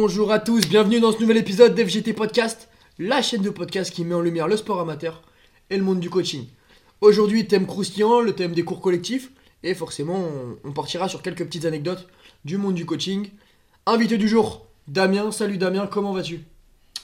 Bonjour à tous, bienvenue dans ce nouvel épisode d'FGT Podcast, la chaîne de podcast qui met en lumière le sport amateur et le monde du coaching. Aujourd'hui, thème croustillant, le thème des cours collectifs, et forcément, on- partira sur quelques petites anecdotes du monde du coaching. Invité du jour, Damien. Salut Damien, comment vas-tu?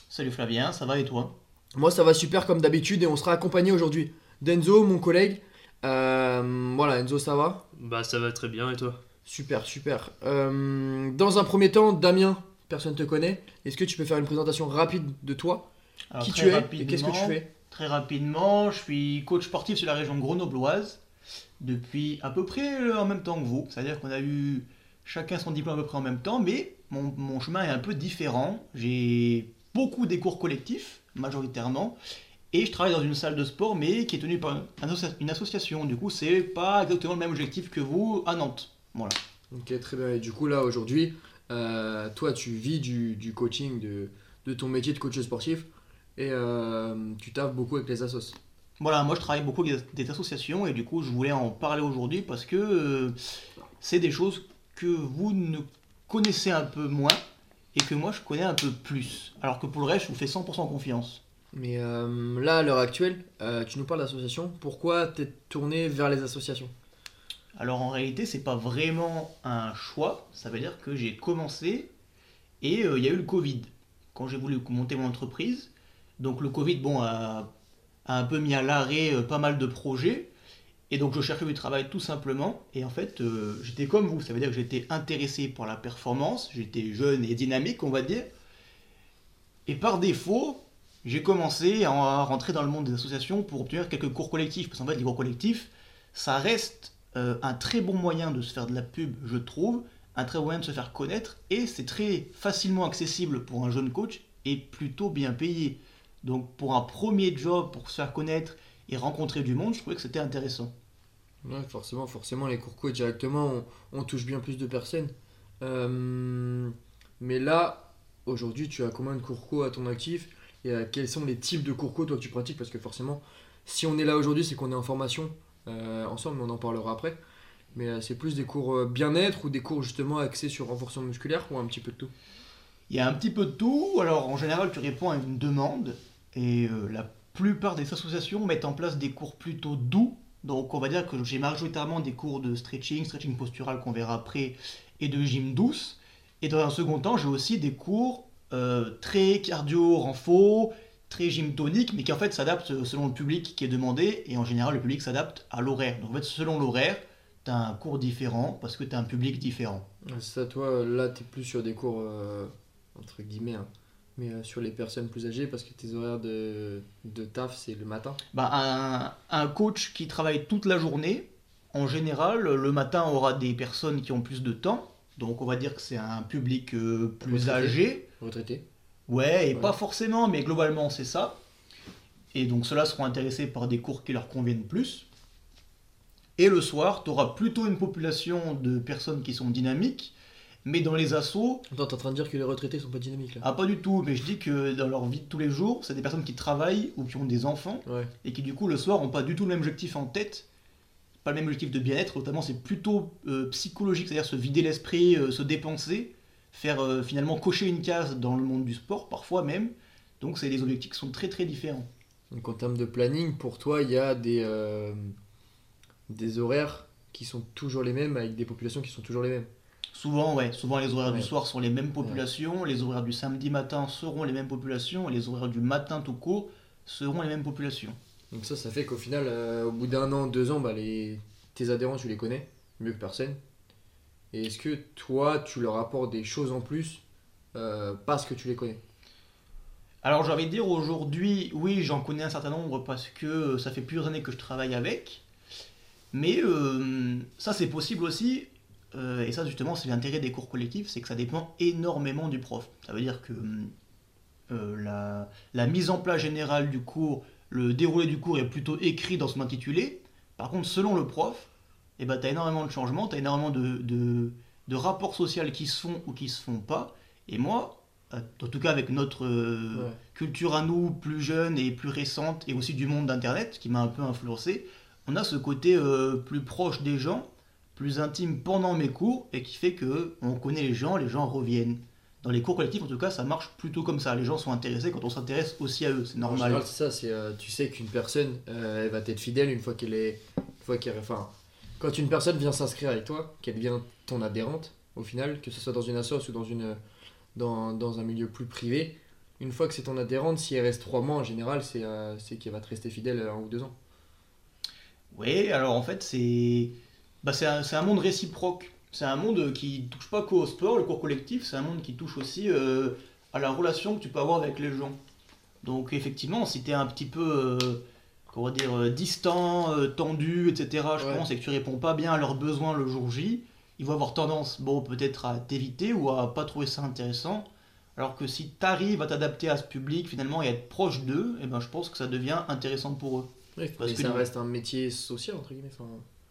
Salut Flavien, ça va et toi? Moi, ça va super comme d'habitude, et on sera accompagné aujourd'hui d'Enzo, mon collègue. Euh, voilà, Enzo, ça va? Bah ça va très bien et toi? Super, super. Euh, dans un premier temps, Damien, personne ne te connaît. Est-ce que tu peux faire une présentation rapide de toi Alors, Qui tu es et qu'est-ce que tu fais Très rapidement, je suis coach sportif sur la région grenobloise depuis à peu près euh, en même temps que vous. C'est-à-dire qu'on a eu chacun son diplôme à peu près en même temps, mais mon, mon chemin est un peu différent. J'ai beaucoup des cours collectifs, majoritairement, et je travaille dans une salle de sport, mais qui est tenue par une association. Du coup, c'est pas exactement le même objectif que vous à Nantes. Voilà. Ok, très bien. Et du coup, là, aujourd'hui, euh, toi, tu vis du, du coaching, de, de ton métier de coach sportif, et euh, tu taffes beaucoup avec les assos. Voilà, moi je travaille beaucoup avec des associations et du coup je voulais en parler aujourd'hui parce que euh, c'est des choses que vous ne connaissez un peu moins et que moi je connais un peu plus. Alors que pour le reste, je vous fais 100% confiance. Mais là, à l'heure actuelle, tu nous parles d'associations. Pourquoi t'es tourné vers les associations? Alors en réalité, c'est pas vraiment un choix, ça veut dire que j'ai commencé et euh, il y a eu le Covid quand j'ai voulu monter mon entreprise. Donc le Covid, bon, a, un peu mis à l'arrêt euh, pas mal de projets et donc je cherchais du travail tout simplement. Et en fait, euh, j'étais comme vous, ça veut dire que j'étais intéressé par la performance, j'étais jeune et dynamique, on va dire. Et par défaut, j'ai commencé à rentrer dans le monde des associations pour obtenir quelques cours collectifs. Parce qu'en fait, les cours collectifs, ça reste euh, un très bon moyen de se faire de la pub, je trouve, un très bon moyen de se faire connaître, et c'est très facilement accessible pour un jeune coach et plutôt bien payé. Donc pour un premier job, pour se faire connaître et rencontrer du monde, je trouvais que c'était intéressant. Ouais, forcément, forcément, les cours coach directement, on, touche bien plus de personnes. Euh, mais là, aujourd'hui, tu as combien de cours co à ton actif? Et euh, quels sont les types de cours co toi que tu pratiques? Parce que forcément, si on est là aujourd'hui, c'est qu'on est en formation ensemble, mais on en parlera après. Mais euh, c'est plus des cours euh, bien-être ou des cours justement axés sur renforcement musculaire ou un petit peu de tout? Il y a un petit peu de tout. Alors en général, tu réponds à une demande et euh, la plupart des associations mettent en place des cours plutôt doux. Donc on va dire que j'ai majoritairement des cours de stretching, stretching postural qu'on verra après, et de gym douce. Et dans un second temps, j'ai aussi des cours euh, très cardio renfo, très gym tonique, mais qui en fait s'adaptent selon le public qui est demandé. Et en général, le public s'adapte à l'horaire. Donc en fait, selon l'horaire, tu as un cours différent parce que tu as un public différent. Ça, toi, là, tu es plus sur des cours, euh, entre guillemets, hein, mais euh, sur les personnes plus âgées parce que tes horaires de, de taf, c'est le matin. Bah, un, un coach qui travaille toute la journée, en général, le matin aura des personnes qui ont plus de temps. Donc on va dire que c'est un public euh, plus Retraité. âgé. Retraité Ouais, et Ouais. pas forcément, mais globalement c'est ça. Et donc ceux-là seront intéressés par des cours qui leur conviennent plus. Et le soir, tu auras plutôt une population de personnes qui sont dynamiques, mais dans les assos, Attends, t'es en train de dire que les retraités sont pas dynamiques là ah pas du tout, mais je dis que dans leur vie de tous les jours, c'est des personnes qui travaillent ou qui ont des enfants Ouais. et qui du coup le soir n'ont pas du tout le même objectif en tête, pas le même objectif de bien-être, notamment c'est plutôt euh, psychologique, c'est-à-dire se vider l'esprit, euh, se dépenser, faire euh, finalement cocher une case dans le monde du sport parfois même, donc c'est des objectifs qui sont très très différents. Donc en termes de planning, pour toi, il y a des, euh, des horaires qui sont toujours les mêmes avec des populations qui sont toujours les mêmes? Souvent, ouais, souvent les horaires Ouais. du soir sont les mêmes populations, les horaires du samedi matin seront les mêmes populations, et les horaires du matin tout court seront les mêmes populations. Donc ça, ça fait qu'au final, euh, au bout d'un an, deux ans, bah, les... tes adhérents, tu les connais mieux que personne. Et est-ce que toi, tu leur apportes des choses en plus euh, parce que tu les connais? Alors j'ai envie de dire aujourd'hui, oui, j'en connais un certain nombre parce que euh, ça fait plusieurs années que je travaille avec. Mais euh, ça c'est possible aussi, et ça justement c'est l'intérêt des cours collectifs, c'est que ça dépend énormément du prof. Ça veut dire que la mise en place générale du cours, le déroulé du cours est plutôt écrit dans son intitulé. Par contre, selon le prof, eh ben, tu as énormément de changements, tu as énormément de, de, de rapports sociaux qui se font ou qui se font pas. Et moi, euh, en tout cas avec notre euh, Ouais. culture à nous, plus jeune et plus récente, et aussi du monde d'Internet, qui m'a un peu influencé, on a ce côté euh, plus proche des gens, plus intime pendant mes cours, et qui fait que on connaît les gens, les gens reviennent. dans les cours collectifs, en tout cas, ça marche plutôt comme ça. Les gens sont intéressés quand on s'intéresse aussi à eux, c'est normal. c'est ça, c'est, euh, tu sais qu'une personne, elle va t'être fidèle une fois qu'elle est. Une fois qu'elle, enfin, quand une personne vient s'inscrire avec toi, qu'elle devient ton adhérente, au final, que ce soit dans une association ou dans, une, dans, dans un milieu plus privé, une fois que c'est ton adhérente, si elle reste trois mois en général, c'est, euh, qu'elle va te rester fidèle un ou deux ans. Oui, alors en fait, c'est bah, un, un monde réciproque. C'est un monde qui touche pas qu'au sport, le cours collectif, c'est un monde qui touche aussi euh, à la relation que tu peux avoir avec les gens. Donc effectivement, si tu es un petit peu, euh, comment dire, euh, distant, euh, tendu, etc., je Ouais. pense, et que tu réponds pas bien à leurs besoins le jour J, ils vont avoir tendance, bon, peut-être à t'éviter ou à pas trouver ça intéressant. Alors que si tu arrives à t'adapter à ce public finalement et à être proche d'eux, eh ben, je pense que ça devient intéressant pour eux. Oui, Parce que ça nous- reste un métier social, entre guillemets.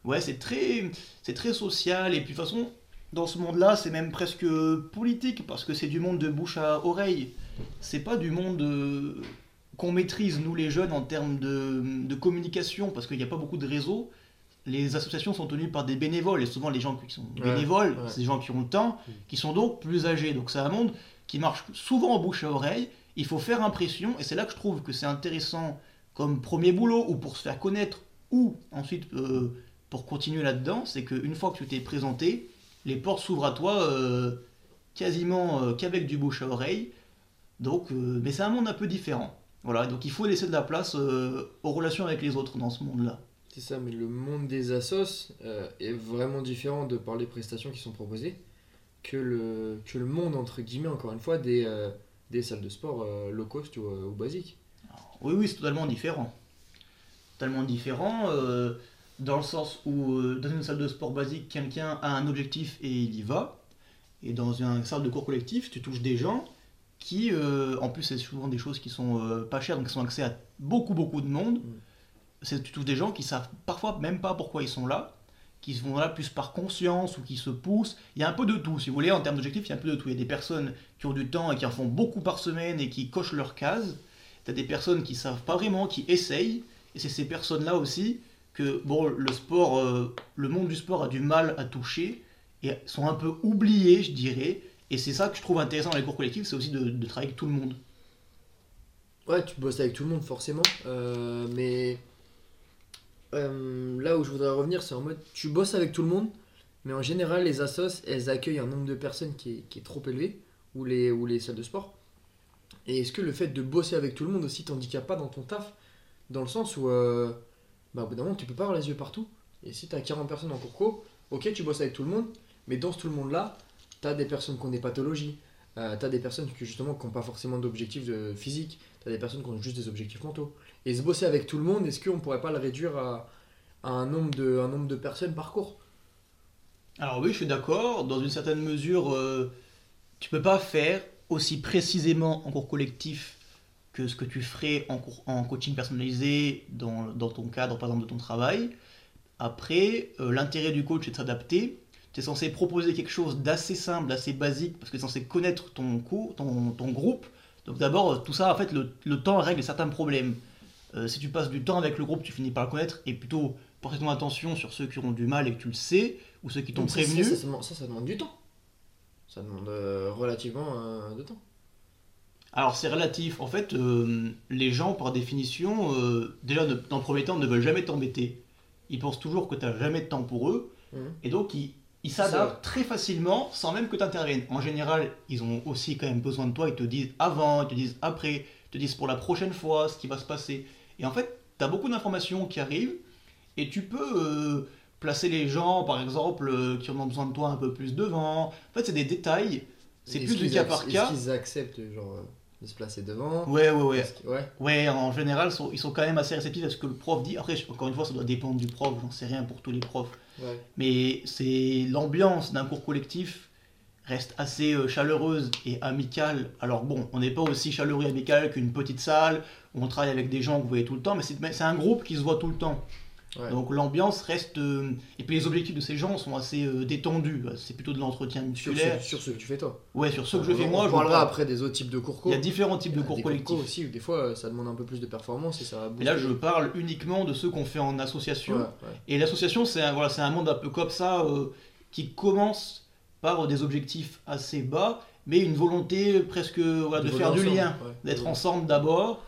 Ouais, c'est très, c'est très social. Et puis, de toute façon, dans ce monde-là, c'est même presque politique, parce que c'est du monde de bouche à oreille. C'est pas du monde euh, qu'on maîtrise, nous les jeunes, en termes de, de communication, parce qu'il n'y a pas beaucoup de réseaux. Les associations sont tenues par des bénévoles, et souvent les gens qui sont bénévoles, ouais. c'est des gens qui ont le temps, qui sont donc plus âgés. Donc c'est un monde qui marche souvent en bouche à oreille. Il faut faire impression, et c'est là que je trouve que c'est intéressant comme premier boulot, ou pour se faire connaître, ou ensuite euh, pour continuer là-dedans, c'est qu'une fois que tu t'es présenté, les portes s'ouvrent à toi euh, quasiment euh, qu'avec du bouche à oreille. Donc, mais c'est un monde un peu différent. Voilà, donc il faut laisser de la place euh, aux relations avec les autres dans ce monde-là. C'est ça, mais le monde des assos euh, est vraiment différent de par les prestations qui sont proposées que le, que le monde, entre guillemets, encore une fois, des, euh, des salles de sport low cost ou, ou basiques. Oui, oui, c'est totalement différent. Totalement différent, dans le sens où dans une salle de sport basique, quelqu'un a un objectif et il y va. Et dans une salle de cours collectif, tu touches des gens qui, euh, en plus, c'est souvent des choses qui sont euh, pas chères, donc qui sont accès à beaucoup, beaucoup de monde. C'est, tu touches des gens qui savent parfois même pas pourquoi ils sont là, qui sont là plus par conscience ou qui se poussent. Il y a un peu de tout, si vous voulez, en termes d'objectifs, il y a un peu de tout. Il y a des personnes qui ont du temps et qui en font beaucoup par semaine et qui cochent leurs cases. T'as des personnes qui savent pas vraiment, qui essayent, et c'est ces personnes-là aussi que bon, le sport, euh, le monde du sport a du mal à toucher et sont un peu oubliés, je dirais. Et c'est ça que je trouve intéressant dans les cours collectifs, c'est aussi de, travailler avec tout le monde. Ouais, tu bosses avec tout le monde, forcément. euh, mais euh, là où je voudrais revenir, c'est en mode tu bosses avec tout le monde, mais en général, les assos, elles accueillent un nombre de personnes qui est, trop élevé, ou les, salles de sport. Et est-ce que le fait de bosser avec tout le monde aussi t'handicape pas dans ton taf? Dans le sens où, euh, bah, au bout d'un moment, tu peux pas avoir les yeux partout. Et si tu as 40 personnes en cours co, ok, tu bosses avec tout le monde, mais dans tout le monde-là, tu des personnes qui ont des pathologies, euh, tu as des personnes qui, justement, n'ont pas forcément d'objectifs de physique, tu as des personnes qui ont juste des objectifs mentaux. Et se bosser avec tout le monde, est-ce qu'on pourrait pas le réduire à, un, nombre de, personnes par cours? Alors oui, je suis d'accord. Dans une certaine mesure, euh, tu peux pas faire aussi précisément en cours collectif que ce que tu ferais en, cours- en coaching personnalisé dans, ton cadre, par exemple, de ton travail. Après, euh, l'intérêt du coach, c'est de s'adapter. Tu es censé proposer quelque chose d'assez simple, d'assez basique, parce que tu es censé connaître ton cours, ton, ton groupe. Donc d'abord, tout ça, en fait, le, le temps règle certains problèmes. Euh, si tu passes du temps avec le groupe, tu finis par le connaître, et plutôt porter ton attention sur ceux qui auront du mal et que tu le sais, ou ceux qui t'ont ça, prévenu. Ça, ça, demande- ça, ça demande du temps. Ça demande euh, relativement euh, de temps. Alors c'est relatif. En fait, les gens, par définition, déjà ne- dans le premier temps, ne veulent jamais t'embêter. Ils pensent toujours que tu n'as jamais de temps pour eux. Mhm. Et donc, ils ils s'adaptent très facilement sans même que tu interviennes. En général, ils ont aussi quand même besoin de toi. Ils te disent avant, ils te disent après, ils te disent pour la prochaine fois ce qui va se passer. Et en fait, tu as beaucoup d'informations qui arrivent et tu peux euh, placer les gens, par exemple, euh, qui en ont besoin de toi un peu plus devant. En fait, c'est des détails. C'est plus du cas par cas. Est-ce qu'ils acceptent genre, euh, de se placer devant Ouais, ouais, ouais. Ouais. Ouais, en général, ils sont quand même assez réceptifs à ce que le prof dit. Après, encore une fois, ça doit dépendre du prof, j'en sais rien pour tous les profs. Mais c'est l'ambiance d'un cours collectif reste assez euh, chaleureuse et amicale. Alors bon, on n'est pas aussi chaleureux et amical qu'une petite salle où on travaille avec des gens que vous voyez tout le temps, mais c'est un groupe qui se voit tout le temps. Ouais. Donc l'ambiance reste... euh, et puis les objectifs de ces gens sont assez euh, détendus. C'est plutôt de l'entretien Sur, musculaire. ce, sur ce que tu fais toi. Ouais, sur ce que je On- fais on moi, je vous parlera parle. après des autres types de cours co. Il y a différents types de Il y a cours des collectifs. co aussi où des fois euh, ça demande un peu plus de performance et ça va Et là, je parle uniquement de ceux qu'on fait en association. Ouais, ouais. Et l'association, c'est un, voilà, c'est un monde un peu comme ça, euh, qui commence par des objectifs assez bas mais une volonté presque voilà, de, faire du lien, ouais. d'être Ouais. ensemble d'abord.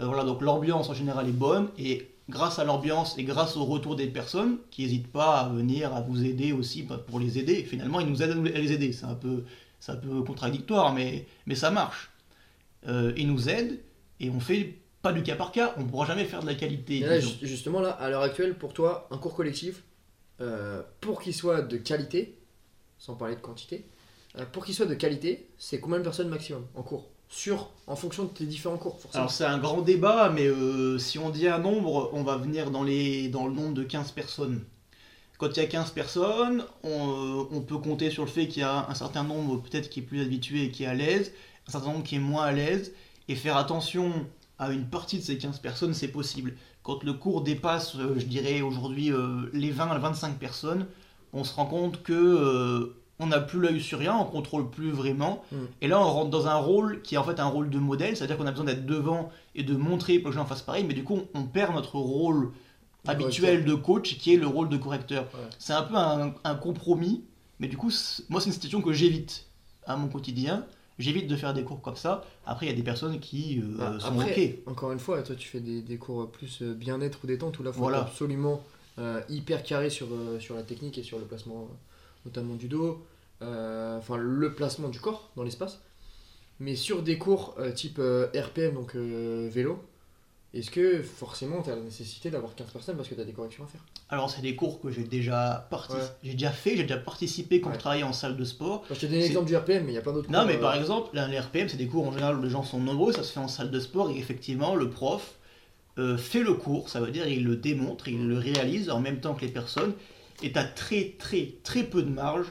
Euh, voilà, donc l'ambiance en général est bonne et grâce à l'ambiance et grâce au retour des personnes qui n'hésitent pas à venir à vous aider aussi pour les aider. Finalement, ils nous aident à les aider. C'est un peu, c'est un peu contradictoire, mais, mais ça marche. Euh, ils nous aident et on fait pas du cas par cas. On ne pourra jamais faire de la qualité. Là, justement, là, à l'heure actuelle, pour toi, un cours collectif, euh, pour qu'il soit de qualité, sans parler de quantité, euh, pour qu'il soit de qualité, c'est combien de personnes maximum en cours? Sur, en fonction de tes différents cours, forcément. Alors c'est un grand débat, mais euh, si on dit un nombre, on va venir dans, les, dans le nombre de 15 personnes. Quand il y a 15 personnes, on, euh, on peut compter sur le fait qu'il y a un certain nombre peut-être qui est plus habitué et qui est à l'aise, un certain nombre qui est moins à l'aise, et faire attention à une partie de ces 15 personnes, c'est possible. Quand le cours dépasse, euh, je dirais aujourd'hui, les 20 à 25 personnes, on se rend compte que on n'a plus l'œil sur rien, on contrôle plus vraiment. Mm. Et là, on rentre dans un rôle qui est en fait un rôle de modèle, c'est-à-dire qu'on a besoin d'être devant et de montrer pour que les gens fassent pareil, mais du coup, on perd notre rôle habituel de coach qui est le rôle de correcteur. Ouais. C'est un peu un, un compromis, mais du coup, moi, c'est une situation que j'évite à mon quotidien. J'évite de faire des cours comme ça. Après, il y a des personnes qui euh, Ah, sont après, OK. Encore une fois, toi, tu fais des, des cours plus euh, bien-être ou détente, où là, faut Voilà. être absolument euh, hyper carré sur, euh, sur la technique et sur le placement, notamment du dos, enfin le placement du corps dans l'espace. Mais sur des cours euh, type euh, RPM, donc euh, vélo, est-ce que forcément tu as la nécessité d'avoir 15 personnes parce que tu as des corrections à faire? Alors, c'est des cours que j'ai déjà, partic- Ouais. j'ai déjà fait, j'ai déjà participé quand Ouais. je travaillais en salle de sport. Enfin, Je te donne C'est- l'exemple du RPM, mais il y a plein d'autres Non, cours, mais euh, par exemple, là, les RPM, c'est des cours en général où les gens sont nombreux, ça se fait en salle de sport, et effectivement, le prof euh, fait le cours, ça veut dire il le démontre, il le réalise en même temps que les personnes, et t'as très très très peu de marge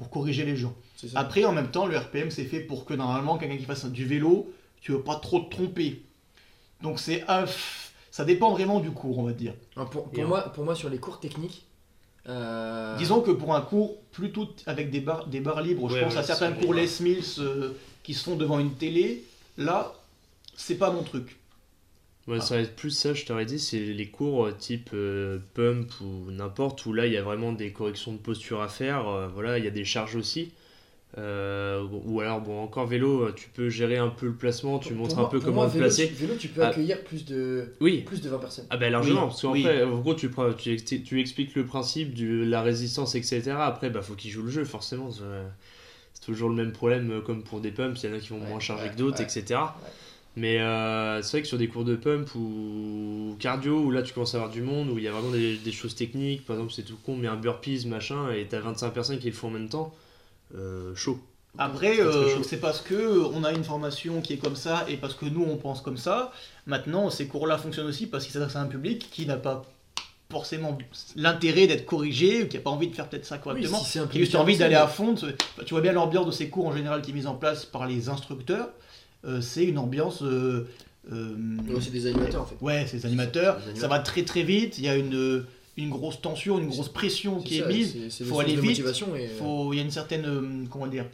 pour corriger les gens. Après, en même temps, le RPM, c'est fait pour que normalement, quelqu'un qui fasse du vélo, tu veux pas trop te tromper. Donc c'est... pff, ça dépend vraiment du cours, on va dire. Ah, pour, moi, pour moi, sur les cours techniques, euh, Disons que pour un cours plutôt avec des barres, des barres libres, je pense ouais, à certains cours. Les Mills euh, qui se font devant une télé, là, c'est pas mon truc. Ouais, Ah. ça va être plus ça, je t'aurais dit, c'est les cours euh, type euh, pump ou n'importe, où là il y a vraiment des corrections de posture à faire, euh, voilà, il y a des charges aussi. Euh, ou alors, bon, encore vélo, tu peux gérer un peu le placement, tu pour montres moi- un peu comment moi, vélo, placer. tu- Vélo, tu peux Ah. accueillir plus de, Oui, plus de 20 personnes. ah ben largement, Oui, parce qu'en oui. fait, en gros, tu, tu, tu expliques le principe de la résistance, etc. Après, bah, faut qu'ils jouent le jeu, forcément. C'est toujours le même problème, comme pour des pumps, il y en a qui vont Ouais, moins charger ouais, que d'autres, etc. Mais euh, c'est vrai que sur des cours de pump ou cardio, où là tu commences à avoir du monde, où il y a vraiment des, des choses techniques, par exemple c'est tout con, mais un burpees, machin, et t'as 25 personnes qui le font en même temps, euh, chaud. Après, euh, c'est parce que on a une formation qui est comme ça et parce que nous on pense comme ça. Maintenant, ces cours-là fonctionnent aussi parce qu'ils s'adressent à un public qui n'a pas forcément l'intérêt d'être corrigé ou qui n'a pas envie de faire peut-être ça Oui, correctement. si c'est un qui a juste envie d'aller à fond. Tu vois bien l'ambiance de ces cours en général qui est mise en place par les instructeurs. Euh, c'est une ambiance. euh, euh, aussi des animateurs en fait. ouais, c'est des animateurs. Ça va très très vite. Il y a une, une grosse tension, une grosse pression qui C'est est mise. c'est- c'est des faut aller vite, et Faut, il y a une certaine. comment dire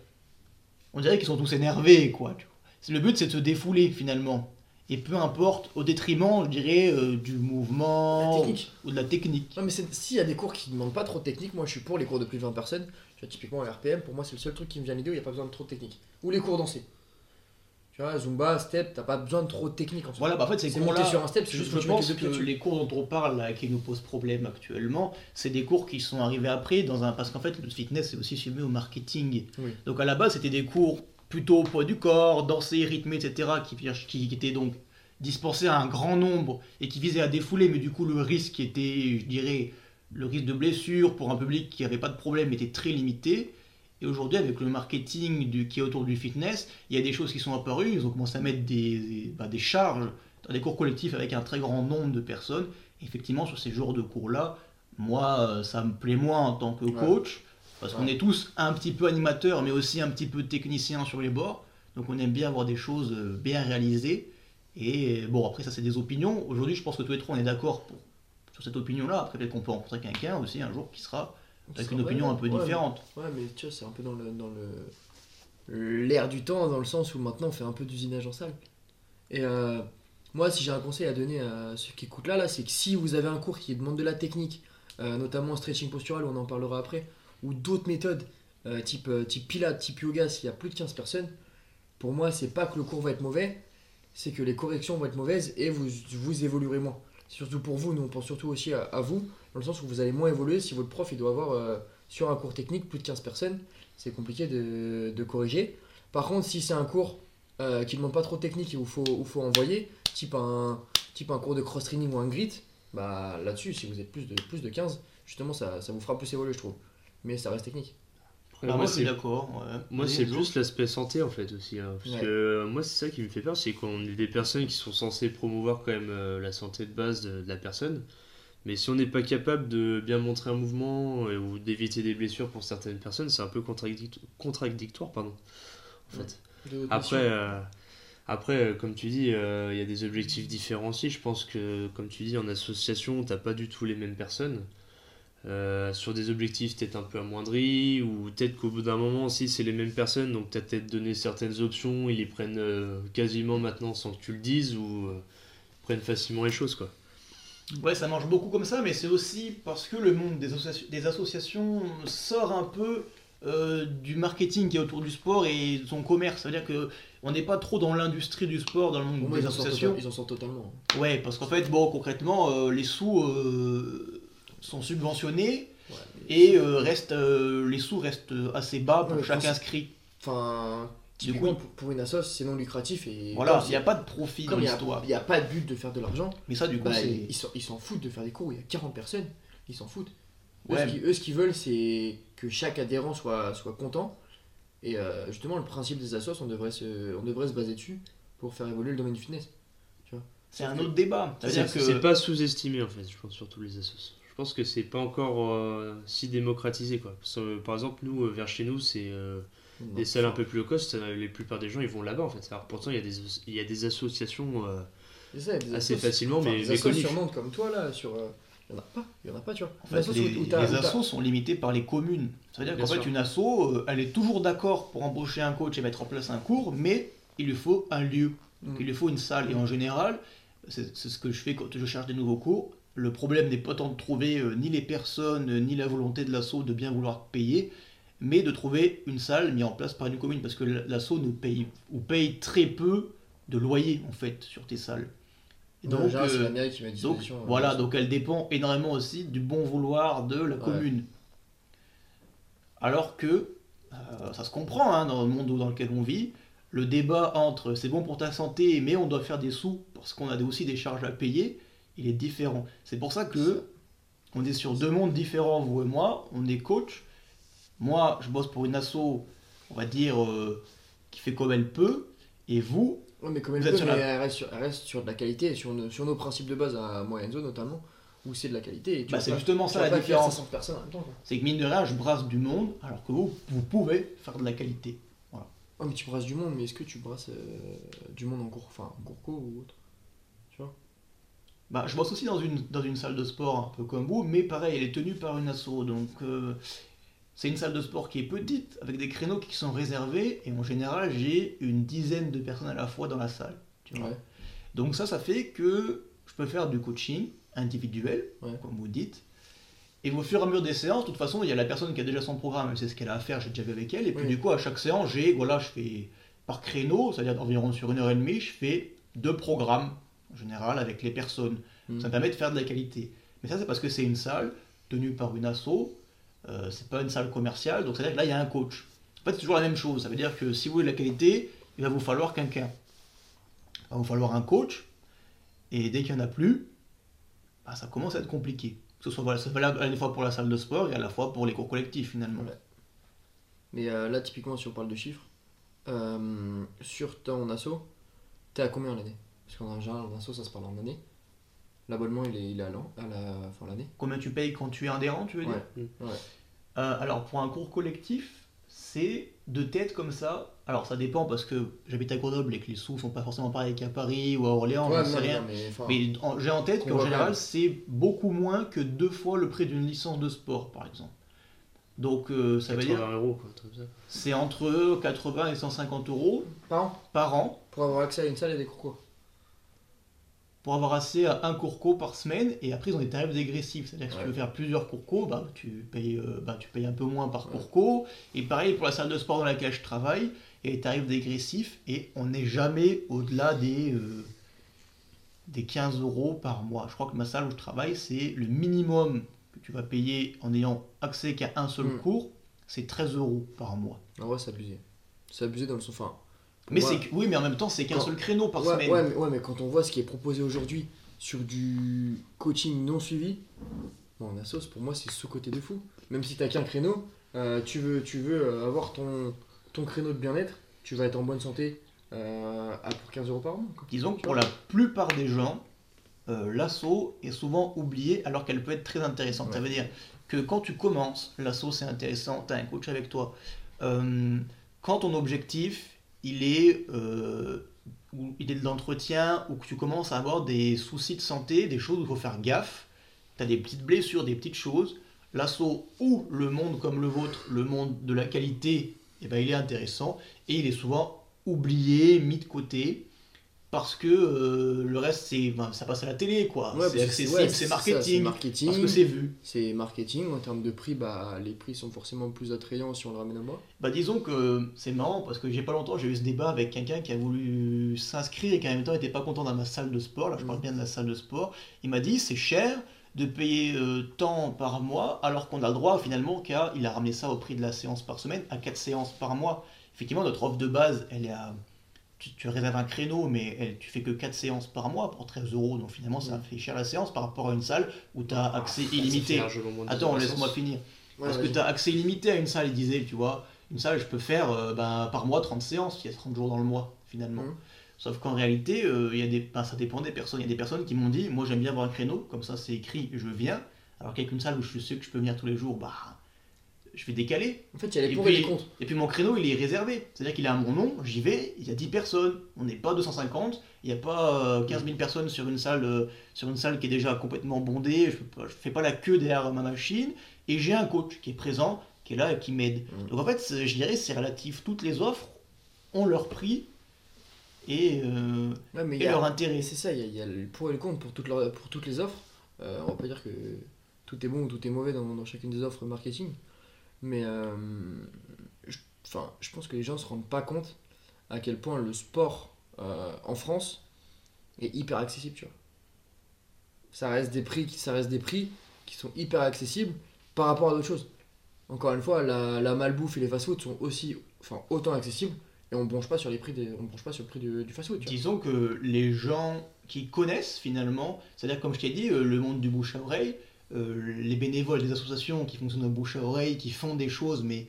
On dirait qu'ils sont tous énervés, quoi. C'est- Le but, c'est de se défouler finalement. Et peu importe, au détriment, je dirais, euh, du mouvement ou de la technique. Non mais c'est- s'il y a des cours qui demandent pas trop de technique, moi je suis pour les cours de plus de 20 personnes. Tu vois, typiquement le RPM, pour moi c'est le seul truc qui me vient à l'idée où il n'y a pas besoin de trop de technique. Ou les cours dansés. Tu vois, Zumba, Step, t'as pas besoin de trop de technique en soi. Voilà, bah en fait, ces c'est monter sur un step, c'est je, juste que pense que les cours dont on parle, là, qui nous posent problème actuellement, c'est des cours qui sont arrivés après, dans un... parce qu'en fait, le fitness est aussi soumis au marketing. Oui. Donc à la base, c'était des cours plutôt au poids du corps, dansés, rythmés, etc., qui, qui, qui étaient donc dispensés à un grand nombre et qui visaient à défouler, mais du coup, le risque était, je dirais, le risque de blessure pour un public qui n'avait pas de problème était très limité. Et aujourd'hui, avec le marketing du, qui est autour du fitness, il y a des choses qui sont apparues. Ils ont commencé à mettre des, bah, des charges dans des cours collectifs avec un très grand nombre de personnes. Effectivement, sur ces genres de cours-là, moi, euh, ça me plaît moins en tant que Ouais. coach, parce qu'on est tous un petit peu animateurs, mais aussi un petit peu techniciens sur les bords. Donc on aime bien avoir des choses euh, bien réalisées. Et bon, après, ça, c'est des opinions. Aujourd'hui, je pense que tous les trois, on est d'accord sur cette opinion-là. Après, peut-être qu'on peut rencontrer quelqu'un aussi un jour qui sera avec une opinion un peu ouais, différente. Ouais, mais tu vois, c'est un peu dans le dans le l'air du temps, dans le sens où maintenant on fait un peu d'usinage en salle. Et euh, moi, si j'ai un conseil à donner à ceux qui écoutent là, là c'est que si vous avez un cours qui demande de la technique, euh, notamment stretching postural, on en parlera après, ou d'autres méthodes euh, type, type Pilates, type yoga, s'il y a plus de 15 personnes, pour moi, c'est pas que le cours va être mauvais, c'est que les corrections vont être mauvaises et vous, vous évoluerez moins. Surtout pour vous, nous on pense surtout aussi à, vous, dans le sens où vous allez moins évoluer si votre prof il doit avoir euh, sur un cours technique plus de 15 personnes, c'est compliqué de, corriger. Par contre, si c'est un cours euh, qui ne demande pas trop de technique et où il faut envoyer, type un, type un cours de cross-training ou un grit, bah là-dessus, si vous êtes plus de, plus de 15, justement, ça, ça vous fera plus évoluer, je trouve. Mais ça reste technique. Après, moi, c'est d'accord. ouais. Moi, Vas-y, c'est Enzo. plus l'aspect santé en fait aussi. hein, parce Ouais. que euh, moi, c'est ça qui me fait peur, c'est qu'on est des personnes qui sont censées promouvoir quand même euh, la santé de base de, de la personne. Mais si on n'est pas capable de bien montrer un mouvement euh, ou d'éviter des blessures pour certaines personnes, c'est un peu contradict- contradictoire. Pardon, en fait. Après, euh, après comme tu dis, il y a des objectifs différenciés. Je pense que, comme tu dis, en association, t'as pas du tout les mêmes personnes. Euh, sur des objectifs peut-être un peu amoindris, ou peut-être qu'au bout d'un moment aussi c'est les mêmes personnes, donc t'as peut-être donné certaines options, ils les prennent euh, quasiment maintenant sans que tu le dises, ou euh, ils prennent facilement les choses quoi. Ouais, ça marche beaucoup comme ça, mais c'est aussi parce que le monde des, des associations sort un peu euh, du marketing qui est autour du sport et de son commerce. C'est-à-dire que on n'est pas trop dans l'industrie du sport, dans le monde des ils en, sortent associations. ils en sortent totalement. Ouais, parce qu'en fait, bon, concrètement, euh, les sous euh, sont subventionnés Ouais, et euh, restent, euh, les sous restent assez bas pour Ouais, chaque inscrit. Enfin, Du typiquement, coup, pour, une assoce, c'est non lucratif et Voilà, il n'y a pas de profit dans comme il n'y l'histoire. a, pas de but de faire de l'argent, Mais ça, du coup, bah, c'est. ils s'en ils s'en foutent de faire des cours où il y a 40 personnes, ils s'en foutent. Eux, Ouais. ce qu'ils- eux, ce qu'ils veulent, c'est que chaque adhérent soit, soit content. Et euh, justement, le principe des assos, on devrait, se, on devrait se baser dessus pour faire évoluer le domaine du fitness. C'est un autre débat. C'est C'est-à-dire que. c'est pas sous-estimé en fait, je pense, surtout les assos. Je pense que c'est pas encore euh, si démocratisé quoi. Parce que, par exemple, nous, euh, vers chez nous, c'est euh, des salles un peu plus low cost, euh, les plupart des gens ils vont là-bas en fait. Alors pourtant, il y a des, il y a des associations. euh, C'est ça, il y a des Assez assos- facilement, enfin, mais des assos sur Nantes comme toi, là, sur. euh, Il y en a pas, il y en a pas, tu vois. En fait, les, les assos sont limités par les communes. C'est-à-dire Bien qu'en fait, une asso, euh, elle est toujours d'accord pour embaucher un coach et mettre en place un cours, mais il lui faut un lieu, Mm. il lui faut une salle. Et en général, c'est ce que je fais quand je cherche des nouveaux cours. Le problème n'est pas tant de trouver euh, ni les personnes, ni la volonté de l'asso de bien vouloir payer, mais de trouver une salle mise en place par une commune, parce que l'asso ne paye ou paye très peu de loyer en fait sur tes salles. Et Donc, euh, la mairie qui met à donc disposition. euh, voilà, donc elle dépend énormément aussi du bon vouloir de la Ouais. commune. Alors que, euh, ça se comprend hein, dans le monde dans lequel on vit, le débat entre c'est bon pour ta santé mais on doit faire des sous parce qu'on a aussi des charges à payer, il est différent. C'est pour ça que on est sur deux mondes différents, vous et moi, on est coach. Moi, je bosse pour une asso, on va dire, euh, qui fait comme elle peut, et vous, mais comme elle peut, mais la- elle, reste sur, elle reste sur de la qualité, sur, nos- sur nos principes de base à et Enzo notamment, où c'est de la qualité. Et tu bah, c'est justement tu ça la différence. 500 personnes en même temps. quoi. C'est que mine de rien, je brasse du monde, alors que vous, vous pouvez faire de la qualité. Oh, mais tu brasses du monde, mais est-ce que tu brasses euh, du monde en cours, enfin, en cours ou autre? Bah, je bosse aussi dans une, dans une salle de sport un peu comme vous, mais pareil, elle est tenue par une asso. Donc, euh, c'est une salle de sport qui est petite, avec des créneaux qui sont réservés, et en général, j'ai une dizaine de personnes à la fois dans la salle. tu vois. Ouais. Donc, ça, ça fait que je peux faire du coaching individuel, Ouais. comme vous dites. Et au fur et à mesure des séances, de toute façon, il y a la personne qui a déjà son programme, elle sait ce qu'elle a à faire, j'ai déjà vu avec elle. Et puis, du coup, à chaque séance, j'ai, voilà, je fais par créneau, c'est-à-dire environ sur une heure et demie, je fais deux programmes, en général, avec les personnes. Ça me permet de faire de la qualité. Mais ça, c'est parce que c'est une salle tenue par une asso, euh, c'est pas une salle commerciale, donc c'est-à-dire que là, il y a un coach. En fait, c'est toujours la même chose. Ça veut dire que si vous voulez de la qualité, il va vous falloir quelqu'un. Il va vous falloir un coach, et dès qu'il n'y en a plus, bah, ça commence à être compliqué. Que ce soit voilà, c'est valable à la fois pour la salle de sport et à la fois pour les cours collectifs, finalement. Ouais. Mais euh, là, typiquement, si on parle de chiffres, euh, sur ton asso, t'es à combien l'année Parce qu'en général, en asso, ça se parle en année. L'abonnement, il est, il est à l'an, à la fin de l'année. Combien tu payes quand tu es adhérent, tu veux dire Ouais. Ouais. Euh, alors, pour un cours collectif, c'est de tête comme ça. Alors, ça dépend parce que j'habite à Grenoble et que les sous sont pas forcément pareils qu'à Paris ou à Orléans, Ouais, j'en sais rien. mais, enfin, Mais en- j'ai en tête qu'en général, même. c'est beaucoup moins que deux fois le prix d'une licence de sport, par exemple. Donc, euh, ça veut 80 dire euros quoi, comme ça. c'est entre 80 et 150 euros par an, par an pour avoir accès à une salle et des cours. Pour avoir accès à un courco par semaine et après ils ont des tarifs dégressifs. C'est-à-dire que si tu veux faire plusieurs courcos, bah, tu, payes, euh, bah, tu payes un peu moins par Ouais. courco. Et pareil pour la salle de sport dans laquelle je travaille, il y a des tarifs dégressifs et on n'est jamais au-delà des, euh, des 15 euros par mois. Je crois que ma salle où je travaille, c'est le minimum que tu vas payer en ayant accès qu'à un seul Mm. cours, c'est 13 euros par mois. En vrai, c'est abusé. C'est abusé dans le sens. Enfin, Mais moi- c'est oui, mais en même temps, c'est qu'un seul créneau par ouais, semaine. ouais, mais, ouais, mais quand on voit ce qui est proposé aujourd'hui sur du coaching non suivi, bon, en Asos, pour moi, c'est sous-côté de fou. Même si t'as qu'un créneau, euh, tu veux, tu veux euh, avoir ton, ton créneau de bien-être, tu vas être en bonne santé euh, à pour 15 euros par mois. Disons que pour la plupart des gens, euh, l'assaut est souvent oublié alors qu'elle peut être très intéressante. Ça Ouais. veut dire que quand tu commences, l'assaut c'est intéressant, tu as un coach avec toi. Quand ton objectif, il est, euh, il est de l'entretien ou que tu commences à avoir des soucis de santé, des choses où il faut faire gaffe, tu as des petites blessures, des petites choses, l'assaut ou le monde comme le vôtre, le monde de la qualité, eh ben, il est intéressant. Et il est souvent oublié, mis de côté parce que euh, le reste c'est ben, ça passe à la télé quoi Ouais, c'est accessible ouais, c'est marketing marketing. parce que c'est vu C'est marketing. En termes de prix, bah, les prix sont forcément plus attrayants si on le ramène à moi. bah disons que c'est marrant parce que j'ai pas longtemps j'ai eu ce débat avec quelqu'un qui a voulu s'inscrire et qui en même temps était pas content dans ma salle de sport là je parle Mhm. bien de la salle de sport il m'a dit c'est cher de payer euh, tant par mois alors qu'on a le droit finalement car il a ramené ça au prix de la séance par semaine à 4 séances par mois effectivement notre offre de base elle est à tu, tu réserves un créneau, mais elle- tu fais que 4 séances par mois pour 13 euros. Donc finalement, ça Mm. fait cher la séance par rapport à une salle où tu as accès Ça fait illimité. Attends, laisse-moi finir. Ouais, Parce que tu as accès illimité à une salle, il disait, tu vois. Une salle, je peux faire euh, ben, par mois 30 séances, il y a 30 jours dans le mois, finalement. Mhm. Sauf qu'en réalité, euh, il y a des, ben, ça dépend des personnes. Il y a des personnes qui m'ont dit, moi j'aime bien avoir un créneau, comme ça c'est écrit, je viens. Alors qu'avec une salle où je suis sûr que je peux venir tous les jours, bah, je vais décaler. En fait, il y a les Et pour et les contre. Et puis mon créneau, il est réservé. C'est-à-dire qu'il a mon nom, j'y vais, il y a 10 personnes. On n'est pas 250, il n'y a pas euh, 15 000 personnes sur une, salle, euh, sur une salle qui est déjà complètement bondée. Je ne fais pas la queue derrière ma machine. Et j'ai un coach qui est présent, qui est là et qui m'aide. Mm. Donc en fait, je dirais c'est relatif. Toutes les offres ont leur prix et, euh, Ouais, mais il et y a- leur intérêt. C'est ça, il y, a- il y a le pour et le contre pour toutes, pour toutes les offres. Euh, on va pas dire que tout est bon ou tout est mauvais dans, dans chacune des offres marketing. Mais euh, je, je pense que les gens se rendent pas compte à quel point le sport euh, en France est hyper accessible, tu vois. Ça reste des prix, ça reste des prix qui sont hyper accessibles par rapport à d'autres choses. Encore une fois, la, malbouffe et les fast-food sont aussi, enfin, autant accessibles et on bronche pas sur les prix des, on bronche pas sur le prix du, du fast-food. Disons que les gens qui connaissent finalement, c'est-à-dire comme je t'ai dit, euh, le monde du bouche à oreille, les bénévoles des associations qui fonctionnent au bouche à oreille, qui font des choses, mais